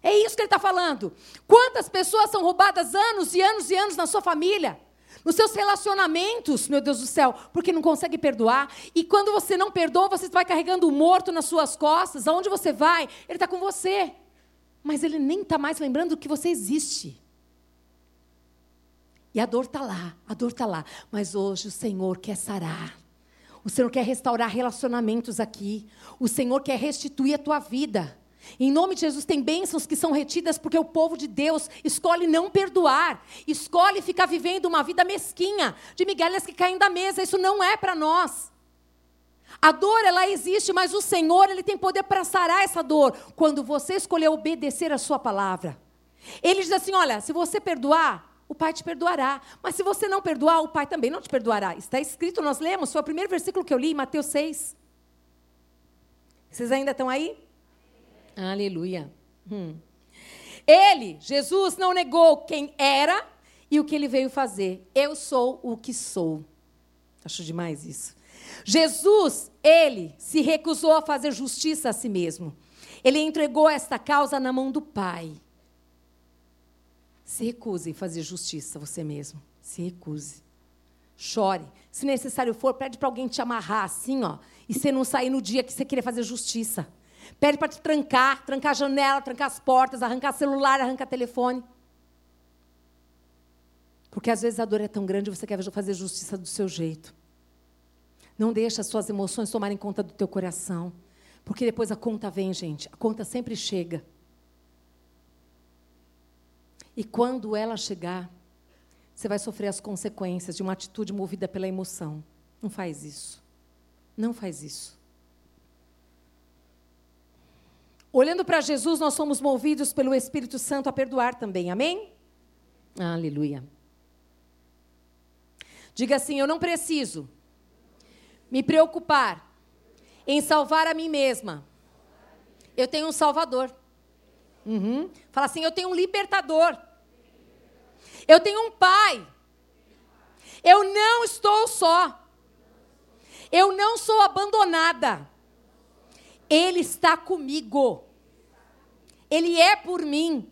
É isso que ele está falando. Quantas pessoas são roubadas anos e anos e anos na sua família? Nos seus relacionamentos, meu Deus do céu, porque não consegue perdoar. E quando você não perdoa, você vai carregando o morto nas suas costas. Aonde você vai, ele está com você. Mas ele nem está mais lembrando que você existe. E a dor está lá, a dor está lá. Mas hoje o Senhor quer sarar. O Senhor quer restaurar relacionamentos aqui. O Senhor quer restituir a tua vida. Em nome de Jesus, tem bênçãos que são retidas porque o povo de Deus escolhe não perdoar, escolhe ficar vivendo uma vida mesquinha, de migalhas que caem da mesa. Isso não é para nós. A dor, ela existe, mas o Senhor, Ele tem poder para sarar essa dor quando você escolher obedecer a Sua palavra. Ele diz assim: olha, se você perdoar, o Pai te perdoará. Mas se você não perdoar, o Pai também não te perdoará. Está escrito, nós lemos, foi o primeiro versículo que eu li, Mateus 6. Vocês ainda estão aí? Aleluia. Hum. Ele, Jesus, não negou quem era e o que ele veio fazer. Eu sou o que sou. Acho demais isso. Jesus, ele se recusou a fazer justiça a si mesmo. Ele entregou esta causa na mão do Pai. Se recuse em fazer justiça você mesmo. Se recuse. Chore. Se necessário for, pede para alguém te amarrar assim, ó, e você não sair no dia que você querer fazer justiça. Pede para te trancar, trancar a janela, trancar as portas, arrancar celular, arrancar telefone. Porque às vezes a dor é tão grande você quer fazer justiça do seu jeito. Não deixe as suas emoções tomarem conta do teu coração. Porque depois a conta vem, gente. A conta sempre chega. E quando ela chegar, você vai sofrer as consequências de uma atitude movida pela emoção. Não faz isso. Não faz isso. Olhando para Jesus, nós somos movidos pelo Espírito Santo a perdoar também. Amém? Aleluia. Diga assim: Eu não preciso me preocupar em salvar a mim mesma. Eu tenho um Salvador. Uhum. Fala assim: Eu tenho um libertador. Eu tenho um pai. Eu não estou só. Eu não sou abandonada. Ele está comigo. Ele é por mim.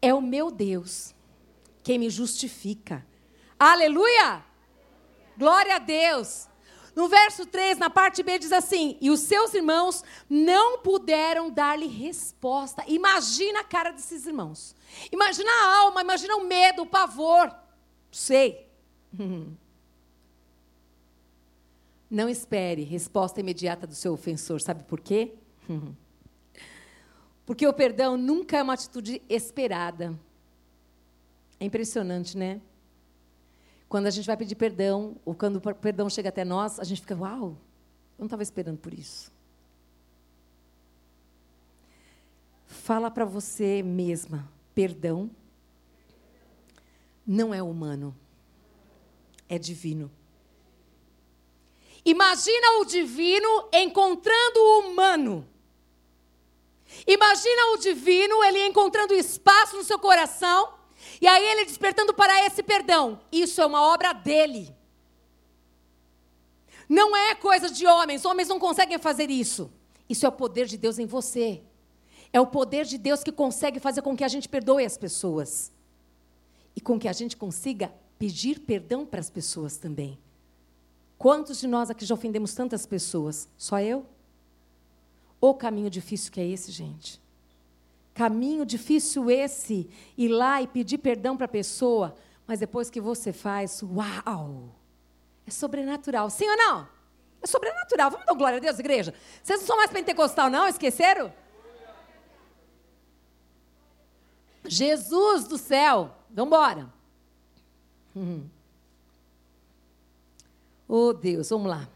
É o meu Deus quem me justifica. Aleluia! Glória a Deus. No verso 3, na parte B, diz assim: E os seus irmãos não puderam dar-lhe resposta. Imagina a cara desses irmãos. Imagina a alma, imagina o medo, o pavor. Sei. [LAUGHS] Não espere resposta imediata do seu ofensor. Sabe por quê? [LAUGHS] Porque o perdão nunca é uma atitude esperada. É impressionante, né? Quando a gente vai pedir perdão, ou quando o perdão chega até nós, a gente fica, uau, eu não estava esperando por isso. Fala para você mesma, perdão não é humano, é divino. Imagina o divino encontrando o humano. Imagina o divino, ele encontrando espaço no seu coração e aí ele despertando para esse perdão. Isso é uma obra dele. Não é coisa de homens, homens não conseguem fazer isso. Isso é o poder de Deus em você. É o poder de Deus que consegue fazer com que a gente perdoe as pessoas. E com que a gente consiga pedir perdão para as pessoas também. Quantos de nós aqui já ofendemos tantas pessoas? Só eu? O caminho difícil que é esse, gente. Caminho difícil esse, ir lá e pedir perdão para a pessoa, mas depois que você faz, uau! É sobrenatural. Sim ou não? É sobrenatural. Vamos dar glória a Deus, igreja? Vocês não são mais pentecostal, não? Esqueceram? Jesus do céu. Vamos embora. [LAUGHS] Oh, Deus, vamos lá.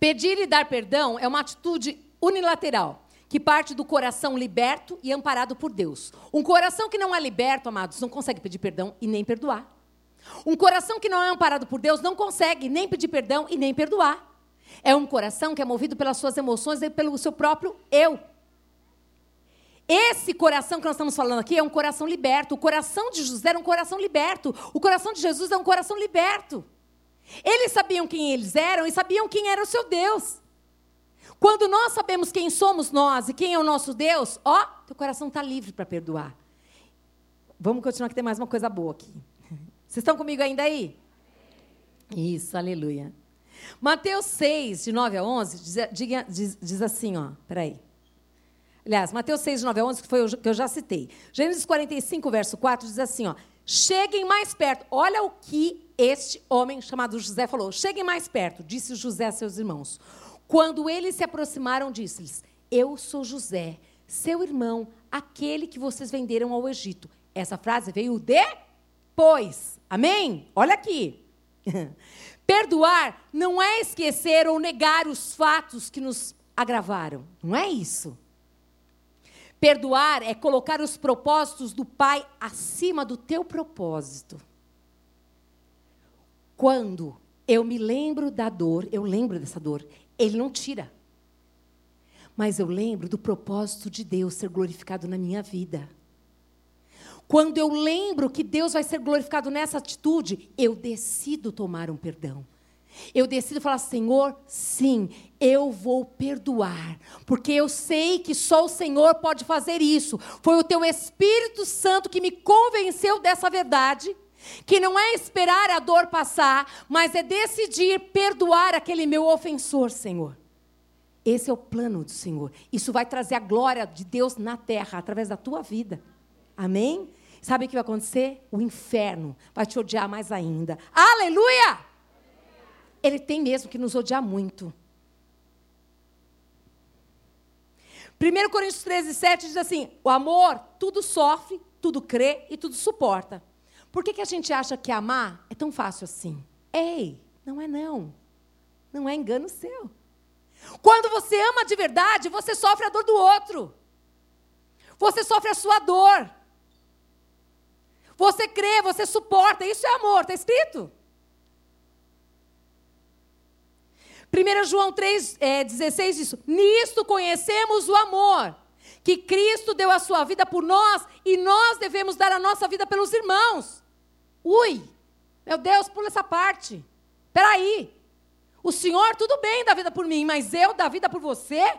Pedir e dar perdão é uma atitude unilateral, que parte do coração liberto e amparado por Deus. Um coração que não é liberto, amados, não consegue pedir perdão e nem perdoar. Um coração que não é amparado por Deus não consegue nem pedir perdão e nem perdoar. É um coração que é movido pelas suas emoções e pelo seu próprio eu. Esse coração que nós estamos falando aqui é um coração liberto. O coração de José era um coração liberto. O coração de Jesus é um coração liberto. Eles sabiam quem eles eram e sabiam quem era o seu Deus. Quando nós sabemos quem somos nós e quem é o nosso Deus, ó, teu coração está livre para perdoar. Vamos continuar que tem mais uma coisa boa aqui. Vocês estão comigo ainda aí? Isso, aleluia. Mateus 6, de 9 a 11, diz, diz, diz assim, ó, peraí. Aliás, Mateus 6, de 9 a 11, que foi o que eu já citei. Gênesis 45, verso 4, diz assim, ó, cheguem mais perto. Olha o que este homem chamado José falou: Cheguem mais perto, disse José a seus irmãos. Quando eles se aproximaram, disse-lhes: Eu sou José, seu irmão, aquele que vocês venderam ao Egito. Essa frase veio depois. Amém? Olha aqui. [LAUGHS] Perdoar não é esquecer ou negar os fatos que nos agravaram. Não é isso. Perdoar é colocar os propósitos do Pai acima do teu propósito. Quando eu me lembro da dor, eu lembro dessa dor, Ele não tira. Mas eu lembro do propósito de Deus ser glorificado na minha vida. Quando eu lembro que Deus vai ser glorificado nessa atitude, eu decido tomar um perdão. Eu decido falar, Senhor, sim, eu vou perdoar, porque eu sei que só o Senhor pode fazer isso. Foi o teu Espírito Santo que me convenceu dessa verdade que não é esperar a dor passar, mas é decidir perdoar aquele meu ofensor, Senhor. Esse é o plano do Senhor. Isso vai trazer a glória de Deus na terra, através da tua vida. Amém? Sabe o que vai acontecer? O inferno vai te odiar mais ainda. Aleluia! Ele tem mesmo que nos odiar muito. 1 Coríntios 13, 7 diz assim: O amor tudo sofre, tudo crê e tudo suporta. Por que, que a gente acha que amar é tão fácil assim? Ei, não é não. Não é engano seu. Quando você ama de verdade, você sofre a dor do outro. Você sofre a sua dor. Você crê, você suporta. Isso é amor, está escrito. 1 João 3, é, 16 diz: Nisto conhecemos o amor, que Cristo deu a sua vida por nós e nós devemos dar a nossa vida pelos irmãos. Ui, meu Deus, pula essa parte. Peraí. O senhor, tudo bem, dá vida por mim, mas eu dar vida por você?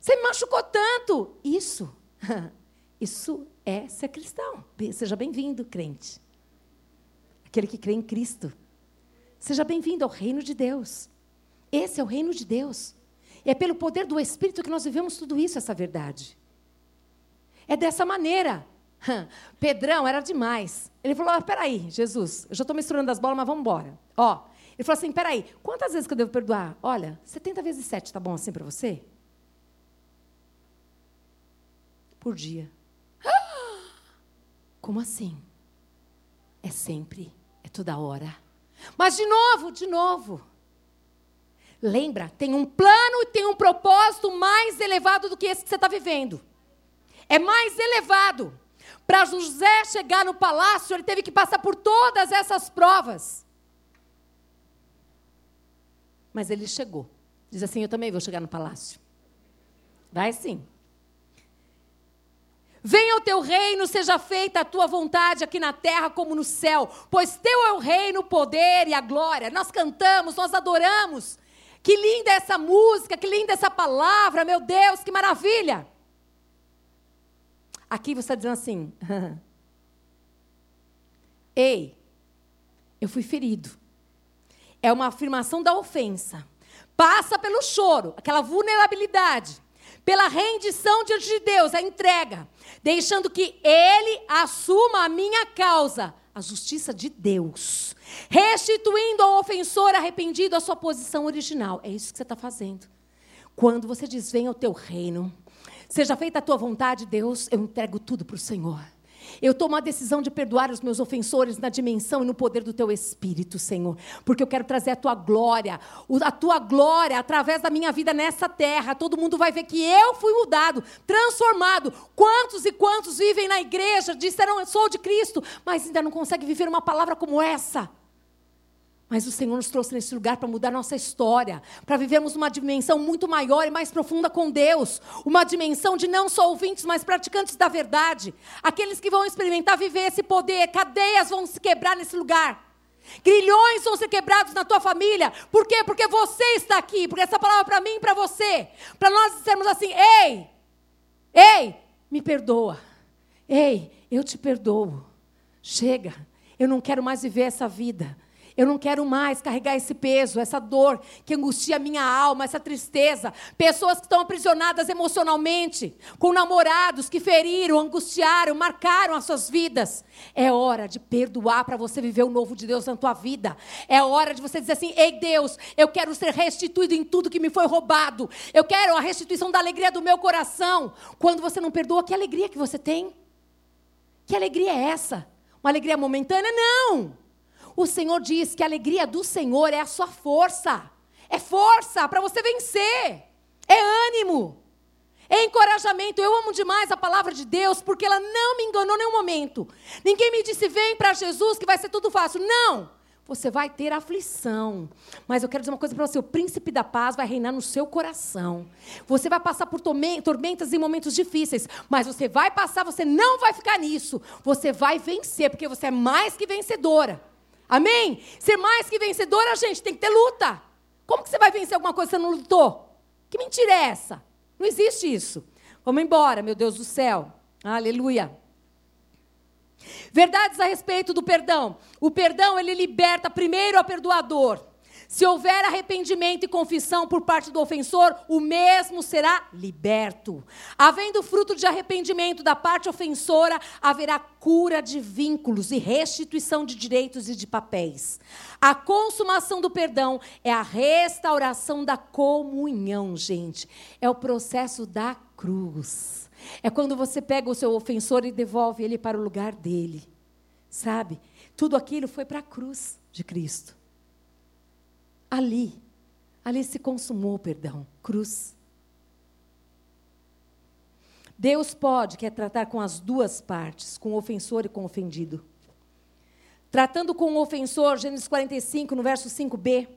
Você me machucou tanto. Isso, [LAUGHS] isso é ser cristão. Seja bem-vindo, crente. Aquele que crê em Cristo. Seja bem-vindo ao reino de Deus. Esse é o reino de Deus. E é pelo poder do Espírito que nós vivemos tudo isso, essa verdade. É dessa maneira. Pedrão era demais. Ele falou: ah, peraí, Jesus, eu já estou misturando as bolas, mas vamos embora. Ó, ele falou assim: peraí, quantas vezes que eu devo perdoar? Olha, 70 vezes 7, tá bom assim para você? Por dia. [GASPS] Como assim? É sempre, é toda hora. Mas de novo, de novo. Lembra, tem um plano e tem um propósito mais elevado do que esse que você está vivendo. É mais elevado. Para José chegar no palácio, ele teve que passar por todas essas provas. Mas ele chegou. Diz assim: Eu também vou chegar no palácio. Vai sim. Venha o teu reino, seja feita a tua vontade aqui na terra como no céu, pois teu é o reino, o poder e a glória. Nós cantamos, nós adoramos. Que linda essa música, que linda essa palavra, meu Deus, que maravilha. Aqui você está dizendo assim: [LAUGHS] Ei, eu fui ferido. É uma afirmação da ofensa. Passa pelo choro, aquela vulnerabilidade pela rendição diante de Deus, a entrega, deixando que Ele assuma a minha causa, a justiça de Deus, restituindo ao ofensor arrependido a sua posição original. É isso que você está fazendo. Quando você diz: Venha o teu reino, seja feita a tua vontade, Deus, eu entrego tudo para o Senhor. Eu tomo a decisão de perdoar os meus ofensores na dimensão e no poder do teu Espírito, Senhor. Porque eu quero trazer a tua glória, a tua glória através da minha vida nessa terra. Todo mundo vai ver que eu fui mudado, transformado. Quantos e quantos vivem na igreja, disseram eu sou de Cristo, mas ainda não conseguem viver uma palavra como essa? Mas o Senhor nos trouxe nesse lugar para mudar nossa história, para vivermos uma dimensão muito maior e mais profunda com Deus, uma dimensão de não só ouvintes, mas praticantes da verdade, aqueles que vão experimentar viver esse poder, cadeias vão se quebrar nesse lugar. Grilhões vão ser quebrados na tua família. Por quê? Porque você está aqui. Porque essa palavra é para mim e para você. Para nós dissermos assim: ei, ei, me perdoa. Ei, eu te perdoo. Chega. Eu não quero mais viver essa vida. Eu não quero mais carregar esse peso, essa dor que angustia a minha alma, essa tristeza. Pessoas que estão aprisionadas emocionalmente, com namorados que feriram, angustiaram, marcaram as suas vidas. É hora de perdoar para você viver o novo de Deus na tua vida. É hora de você dizer assim: Ei Deus, eu quero ser restituído em tudo que me foi roubado. Eu quero a restituição da alegria do meu coração. Quando você não perdoa, que alegria que você tem? Que alegria é essa? Uma alegria momentânea? Não! O Senhor diz que a alegria do Senhor é a sua força. É força para você vencer. É ânimo. É encorajamento. Eu amo demais a palavra de Deus porque ela não me enganou em nenhum momento. Ninguém me disse, vem para Jesus que vai ser tudo fácil. Não. Você vai ter aflição. Mas eu quero dizer uma coisa para você: o príncipe da paz vai reinar no seu coração. Você vai passar por tormentas e momentos difíceis. Mas você vai passar, você não vai ficar nisso. Você vai vencer, porque você é mais que vencedora. Amém? Ser mais que vencedora, gente, tem que ter luta. Como que você vai vencer alguma coisa que você não lutou? Que mentira é essa? Não existe isso. Vamos embora, meu Deus do céu. Aleluia. Verdades a respeito do perdão. O perdão, ele liberta primeiro a perdoador. Se houver arrependimento e confissão por parte do ofensor, o mesmo será liberto. Havendo fruto de arrependimento da parte ofensora, haverá cura de vínculos e restituição de direitos e de papéis. A consumação do perdão é a restauração da comunhão, gente. É o processo da cruz. É quando você pega o seu ofensor e devolve ele para o lugar dele. Sabe? Tudo aquilo foi para a cruz de Cristo. Ali, ali se consumou o perdão, cruz. Deus pode, quer tratar com as duas partes, com o ofensor e com o ofendido. Tratando com o ofensor, Gênesis 45, no verso 5b.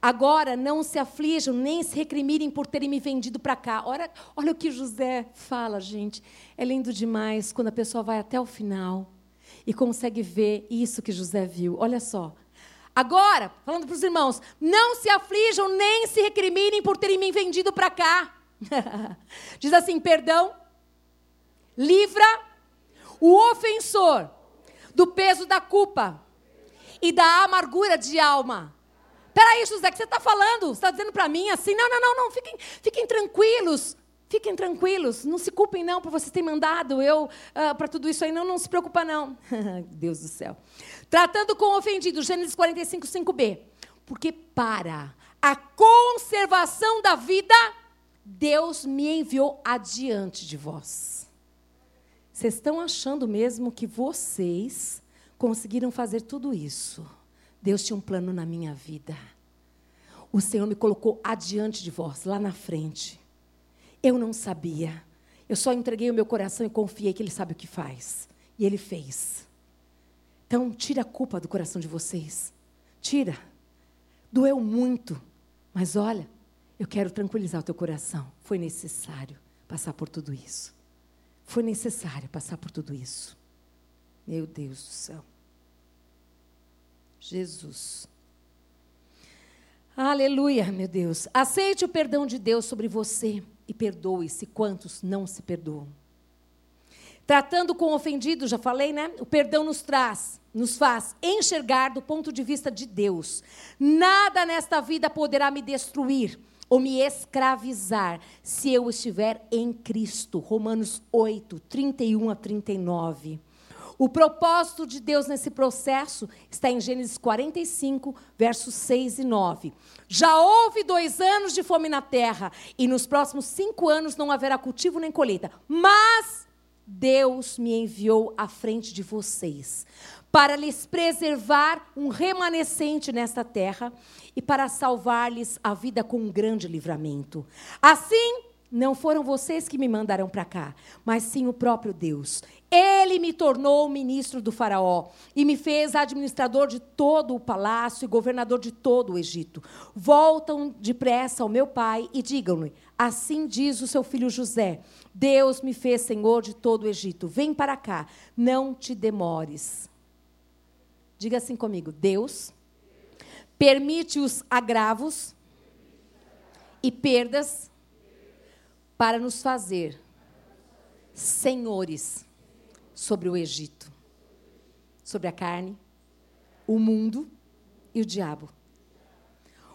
Agora não se aflijam, nem se recrimirem por terem me vendido para cá. Olha, olha o que José fala, gente. É lindo demais quando a pessoa vai até o final e consegue ver isso que José viu. Olha só, Agora, falando para os irmãos, não se aflijam nem se recriminem por terem me vendido para cá. [LAUGHS] Diz assim: perdão, livra o ofensor do peso da culpa e da amargura de alma. Peraí, José, o que você está falando? Você está dizendo para mim assim? Não, não, não, não, fiquem, fiquem tranquilos. Fiquem tranquilos, não se culpem não por vocês terem mandado eu uh, ah, para tudo isso aí, não, não se preocupa não. [LAUGHS] Deus do céu. Tratando com o ofendido, Gênesis 45, 5b. Porque para a conservação da vida, Deus me enviou adiante de vós. Vocês estão achando mesmo que vocês conseguiram fazer tudo isso? Deus tinha um plano na minha vida. o Senhor me colocou adiante de vós, lá na frente. Eu não sabia. Eu só entreguei o meu coração e confiei que Ele sabe o que faz. E Ele fez. Então, tira a culpa do coração de vocês. Tira. Doeu muito. Mas olha, eu quero tranquilizar o teu coração. Foi necessário passar por tudo isso. Foi necessário passar por tudo isso. Meu Deus do céu. Jesus. Aleluia, meu Deus. Aceite o perdão de Deus sobre você e perdoe-se quantos não se perdoam. Tratando com o ofendido, já falei, né? O perdão nos traz, nos faz enxergar do ponto de vista de Deus. Nada nesta vida poderá me destruir ou me escravizar se eu estiver em Cristo. Romanos 8, 31 a 39. O propósito de Deus nesse processo está em Gênesis 45, versos 6 e 9. Já houve dois anos de fome na terra, e nos próximos cinco anos não haverá cultivo nem colheita. Mas Deus me enviou à frente de vocês, para lhes preservar um remanescente nesta terra e para salvar-lhes a vida com um grande livramento. Assim, não foram vocês que me mandaram para cá, mas sim o próprio Deus. Ele me tornou ministro do Faraó e me fez administrador de todo o palácio e governador de todo o Egito. Voltam depressa ao meu pai e digam-lhe: Assim diz o seu filho José: Deus me fez senhor de todo o Egito. Vem para cá, não te demores. Diga assim comigo: Deus permite os agravos e perdas para nos fazer senhores sobre o Egito, sobre a carne, o mundo e o diabo.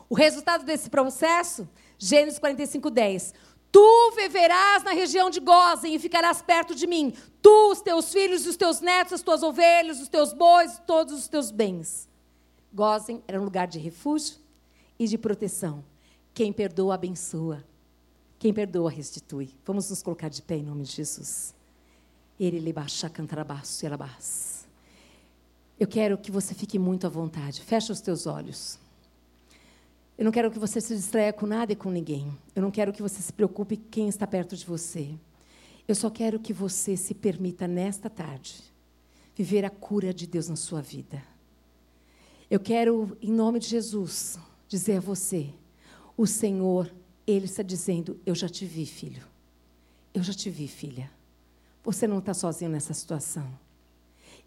O resultado desse processo, Gênesis 45, 10. Tu viverás na região de Gozen e ficarás perto de mim, tu, os teus filhos, os teus netos, as tuas ovelhas, os teus bois, todos os teus bens. Gozen era um lugar de refúgio e de proteção. Quem perdoa, abençoa. Quem perdoa, restitui. Vamos nos colocar de pé em nome de Jesus. Eu quero que você fique muito à vontade. Feche os teus olhos. Eu não quero que você se distraia com nada e com ninguém. Eu não quero que você se preocupe com quem está perto de você. Eu só quero que você se permita, nesta tarde, viver a cura de Deus na sua vida. Eu quero, em nome de Jesus, dizer a você: o Senhor, Ele está dizendo: Eu já te vi, filho. Eu já te vi, filha. Você não está sozinho nessa situação.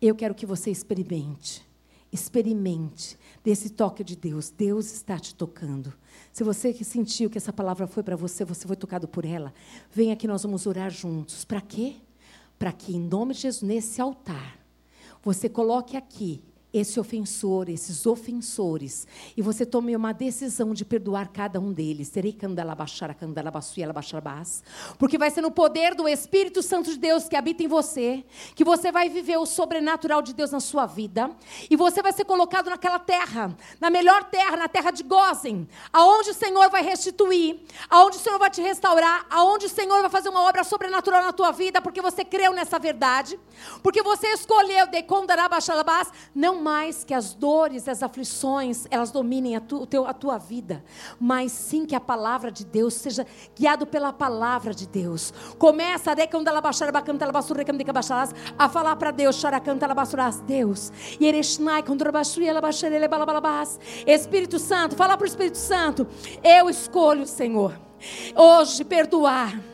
Eu quero que você experimente. Experimente desse toque de Deus. Deus está te tocando. Se você que sentiu que essa palavra foi para você, você foi tocado por ela, vem aqui, nós vamos orar juntos. Para quê? Para que, em nome de Jesus, nesse altar, você coloque aqui esse ofensor, esses ofensores, e você tome uma decisão de perdoar cada um deles. Terei porque vai ser no poder do Espírito Santo de Deus que habita em você, que você vai viver o sobrenatural de Deus na sua vida, e você vai ser colocado naquela terra, na melhor terra, na terra de Gozen, aonde o Senhor vai restituir, aonde o Senhor vai te restaurar, aonde o Senhor vai fazer uma obra sobrenatural na tua vida, porque você creu nessa verdade, porque você escolheu de não mais que as dores, as aflições, elas dominem a, tu, a tua vida, mas sim que a palavra de Deus seja guiado pela palavra de Deus. Começa a falar para Deus, Deus. Espírito Santo, fala para o Espírito Santo, eu escolho, Senhor, hoje perdoar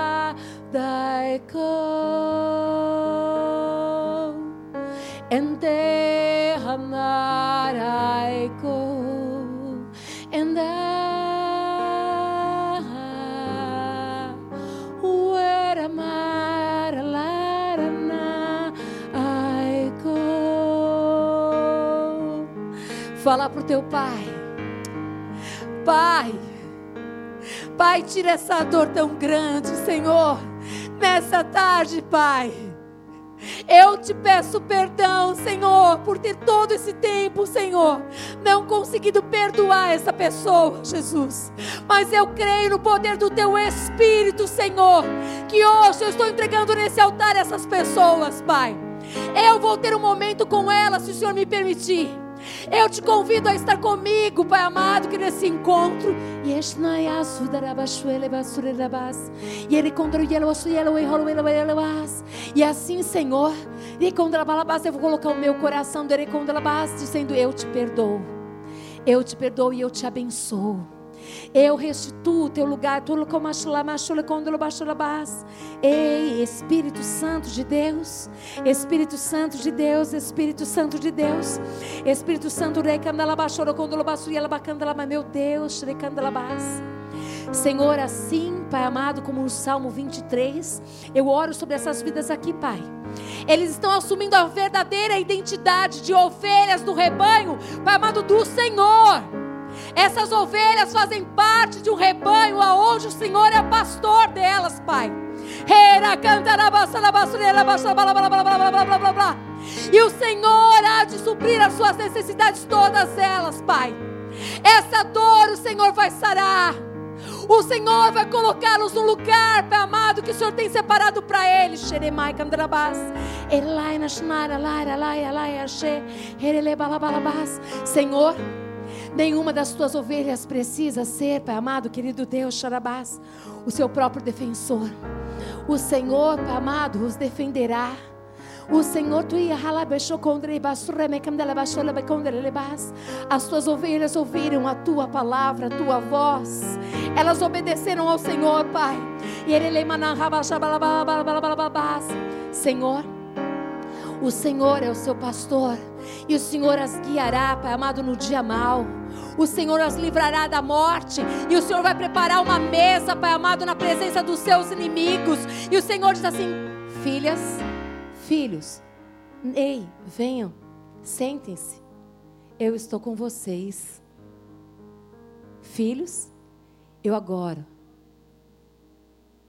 ente hanaraiko and where mother larana aiko Fala pro teu pai. Pai Pai, tira essa dor tão grande, Senhor, nessa tarde, Pai. Eu te peço perdão, Senhor, por ter todo esse tempo, Senhor, não conseguido perdoar essa pessoa, Jesus. Mas eu creio no poder do teu Espírito, Senhor, que hoje eu estou entregando nesse altar essas pessoas, Pai. Eu vou ter um momento com elas, se o Senhor me permitir. Eu te convido a estar comigo, Pai amado, que nesse encontro. E assim, Senhor, eu vou colocar o meu coração dizendo: Eu te perdoo. Eu te perdoo e eu te abençoo. Eu restituo o teu lugar. Ei, Espírito Santo de Deus. Espírito Santo de Deus. Espírito Santo de Deus. Espírito Santo, meu Deus, Senhor, assim, Pai amado, como no Salmo 23, eu oro sobre essas vidas aqui, Pai. Eles estão assumindo a verdadeira identidade de ovelhas do rebanho, Pai amado, do Senhor. Essas ovelhas fazem parte de um rebanho aonde o Senhor é pastor delas, Pai. E o Senhor há de suprir as suas necessidades, todas elas, Pai. Essa dor o Senhor vai sarar. O Senhor vai colocá-los no lugar, Pai amado, que o Senhor tem separado para eles. Senhor, Nenhuma das tuas ovelhas precisa ser, Pai amado, querido Deus, Xarabás, o seu próprio defensor. O Senhor, Pai amado, os defenderá. O Senhor, tu as tuas ovelhas ouviram a tua palavra, a tua voz. Elas obedeceram ao Senhor, Pai. Senhor, o Senhor é o seu pastor e o Senhor as guiará, Pai amado, no dia mau. O Senhor as livrará da morte. E o Senhor vai preparar uma mesa, Pai amado, na presença dos seus inimigos. E o Senhor diz assim: Filhas, filhos, ei, venham, sentem-se. Eu estou com vocês. Filhos, eu agora.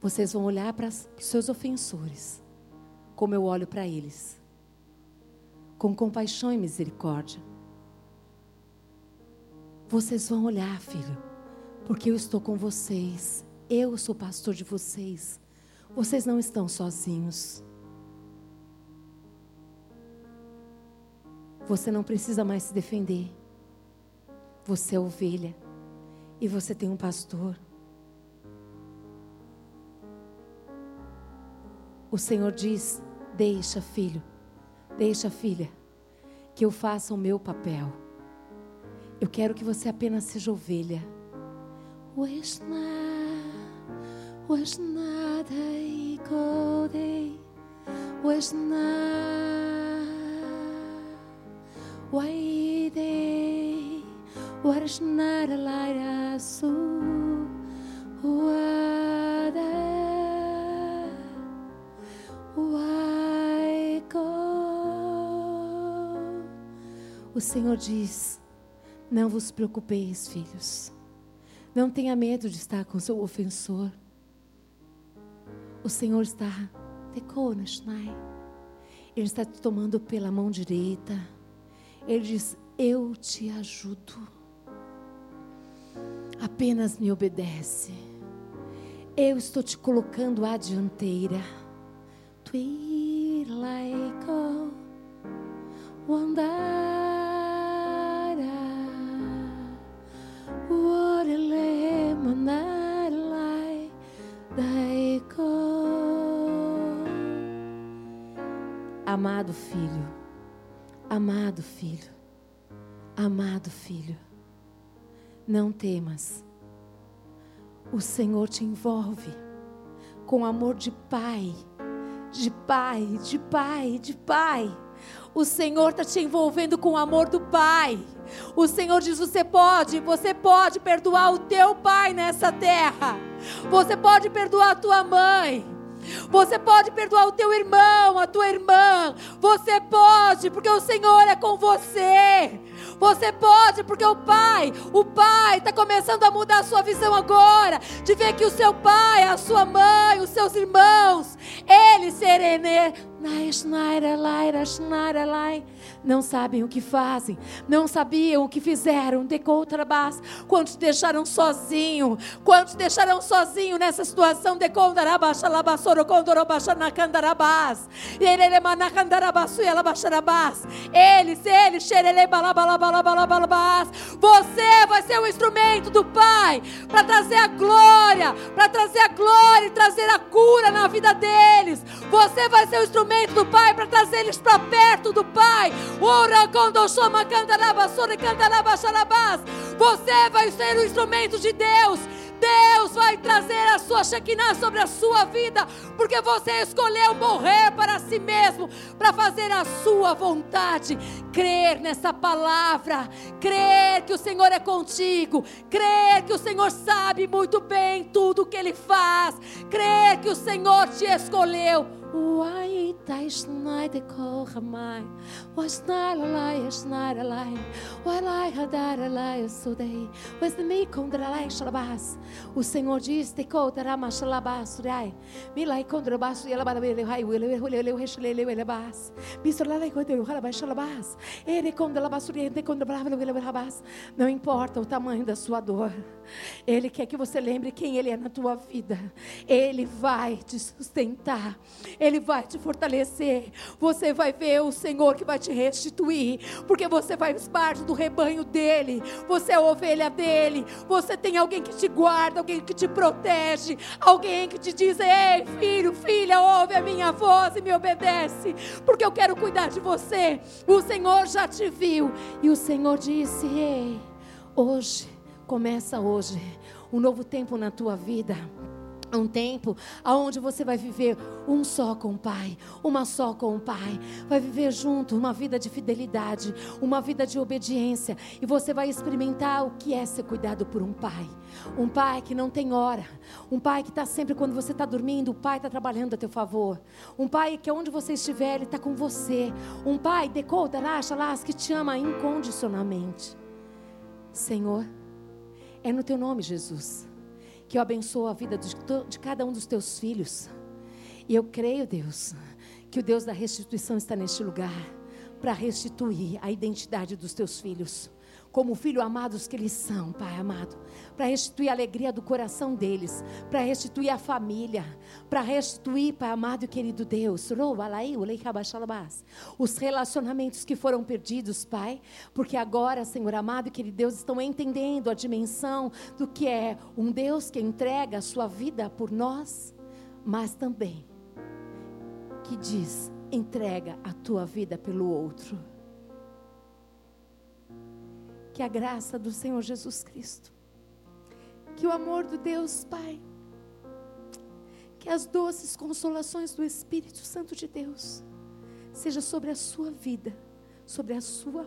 Vocês vão olhar para os seus ofensores, como eu olho para eles com compaixão e misericórdia. Vocês vão olhar, filho, porque eu estou com vocês. Eu sou pastor de vocês. Vocês não estão sozinhos. Você não precisa mais se defender. Você é ovelha e você tem um pastor. O Senhor diz: Deixa, filho, Deixa, filha, que eu faça o meu papel. Eu quero que você apenas seja ovelha. O Senhor diz: Não vos preocupeis, filhos. Não tenha medo de estar com seu ofensor. O Senhor está Ele está te tomando pela mão direita. Ele diz: Eu te ajudo. Apenas me obedece. Eu estou te colocando à dianteira. like Amado filho, amado filho, amado filho, não temas. O Senhor te envolve com amor de pai, de pai, de pai, de pai. O Senhor está te envolvendo com o amor do Pai. O Senhor diz: você pode, você pode perdoar o teu pai nessa terra. Você pode perdoar a tua mãe. Você pode perdoar o teu irmão, a tua irmã. Você pode, porque o Senhor é com você. Você pode, porque o Pai, o Pai está começando a mudar a sua visão agora, de ver que o seu pai, a sua mãe, os seus irmãos, eles serene, não sabem o que fazem, não sabiam o que fizeram. Decontrabás, quantos deixaram sozinho, quantos deixaram sozinho nessa situação. Elabaxarabás. Eles, eles, xerelebalabalabalabalabalabás. Você vai ser o instrumento do Pai para trazer a glória, para trazer a glória e trazer a cura na vida deles. Você vai ser o instrumento do Pai para trazer eles para perto do Pai. Você vai ser o instrumento de Deus. Deus vai trazer a sua Shekinah sobre a sua vida, porque você escolheu morrer para si mesmo, para fazer a sua vontade. Crer nessa palavra, crer que o Senhor é contigo, crer que o Senhor sabe muito bem tudo o que Ele faz, crer que o Senhor te escolheu Why tais night call mai was not a lie is not a lie? Why lie hadar a lie so day was me contra lai shalabas. O Senhor diz te contra ma shalabas rai mi lai contra bas e ela para ver hai will will will will will will bas. Mi so lai contra o halabas shalabas. Ele contra la basura ele contra will will bas. Não importa o tamanho da sua dor. Ele quer que você lembre quem ele é na tua vida. Ele vai te sustentar ele vai te fortalecer. Você vai ver o Senhor que vai te restituir, porque você faz parte do rebanho dele. Você é ovelha dele. Você tem alguém que te guarda, alguém que te protege, alguém que te diz: "Ei, filho, filha, ouve a minha voz e me obedece, porque eu quero cuidar de você". O Senhor já te viu e o Senhor disse: "Ei, hoje começa hoje um novo tempo na tua vida um tempo aonde você vai viver um só com o Pai, uma só com o Pai, vai viver junto uma vida de fidelidade, uma vida de obediência, e você vai experimentar o que é ser cuidado por um Pai, um Pai que não tem hora, um Pai que está sempre quando você está dormindo, o Pai está trabalhando a teu favor, um Pai que onde você estiver ele está com você, um Pai decouta, las que te ama incondicionalmente. Senhor, é no teu nome, Jesus que eu abençoo a vida de, de cada um dos teus filhos. E eu creio, Deus, que o Deus da restituição está neste lugar para restituir a identidade dos teus filhos, como filhos amados que eles são, Pai amado, para restituir a alegria do coração deles, para restituir a família, para restituir, Pai amado e querido Deus, os relacionamentos que foram perdidos, Pai, porque agora, Senhor amado e querido Deus, estão entendendo a dimensão do que é um Deus que entrega a sua vida por nós, mas também que diz: entrega a tua vida pelo outro. A graça do Senhor Jesus Cristo, que o amor do Deus Pai, que as doces consolações do Espírito Santo de Deus seja sobre a sua vida, sobre a sua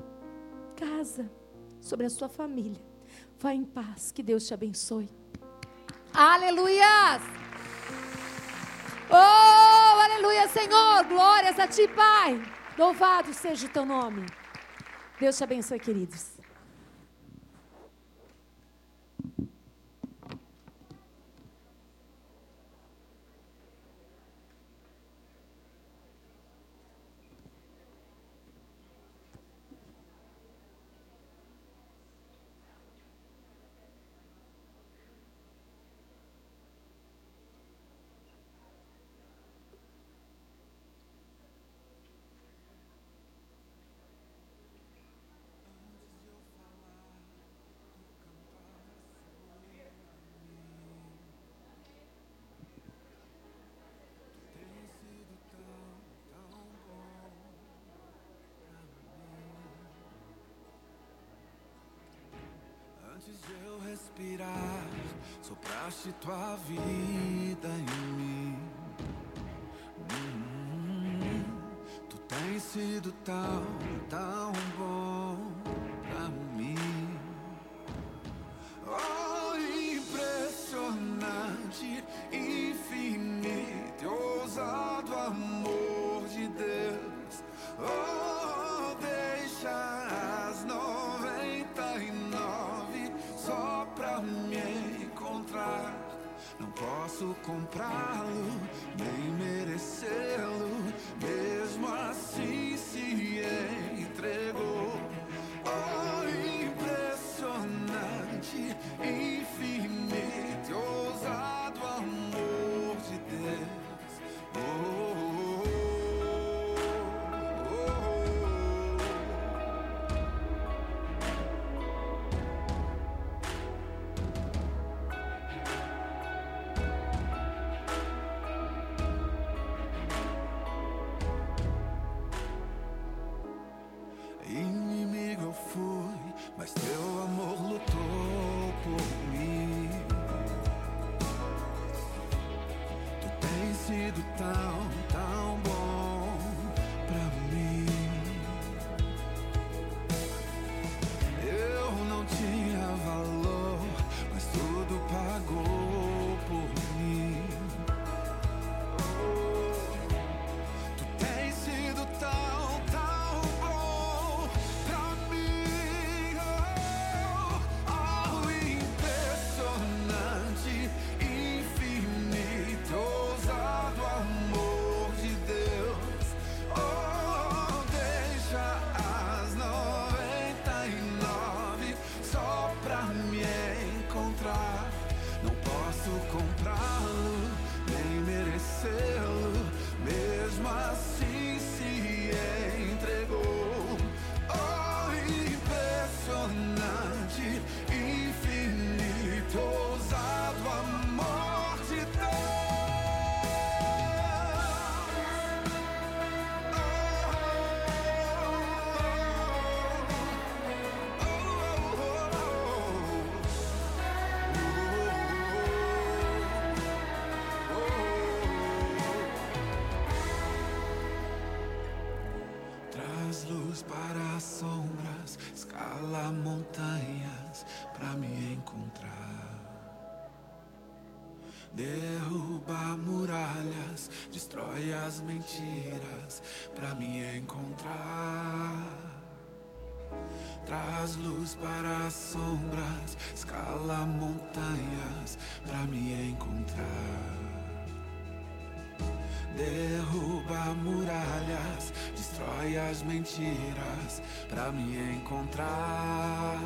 casa, sobre a sua família. Vá em paz, que Deus te abençoe. Aleluias! Oh, aleluia, Senhor! Glórias a ti, Pai! Louvado seja o teu nome. Deus te abençoe, queridos. Tua vida em mim. Hum, tu tens sido tão, tão bom encontrar. Traz luz para as sombras, escala montanhas para me encontrar. Derruba muralhas, destrói as mentiras para me encontrar.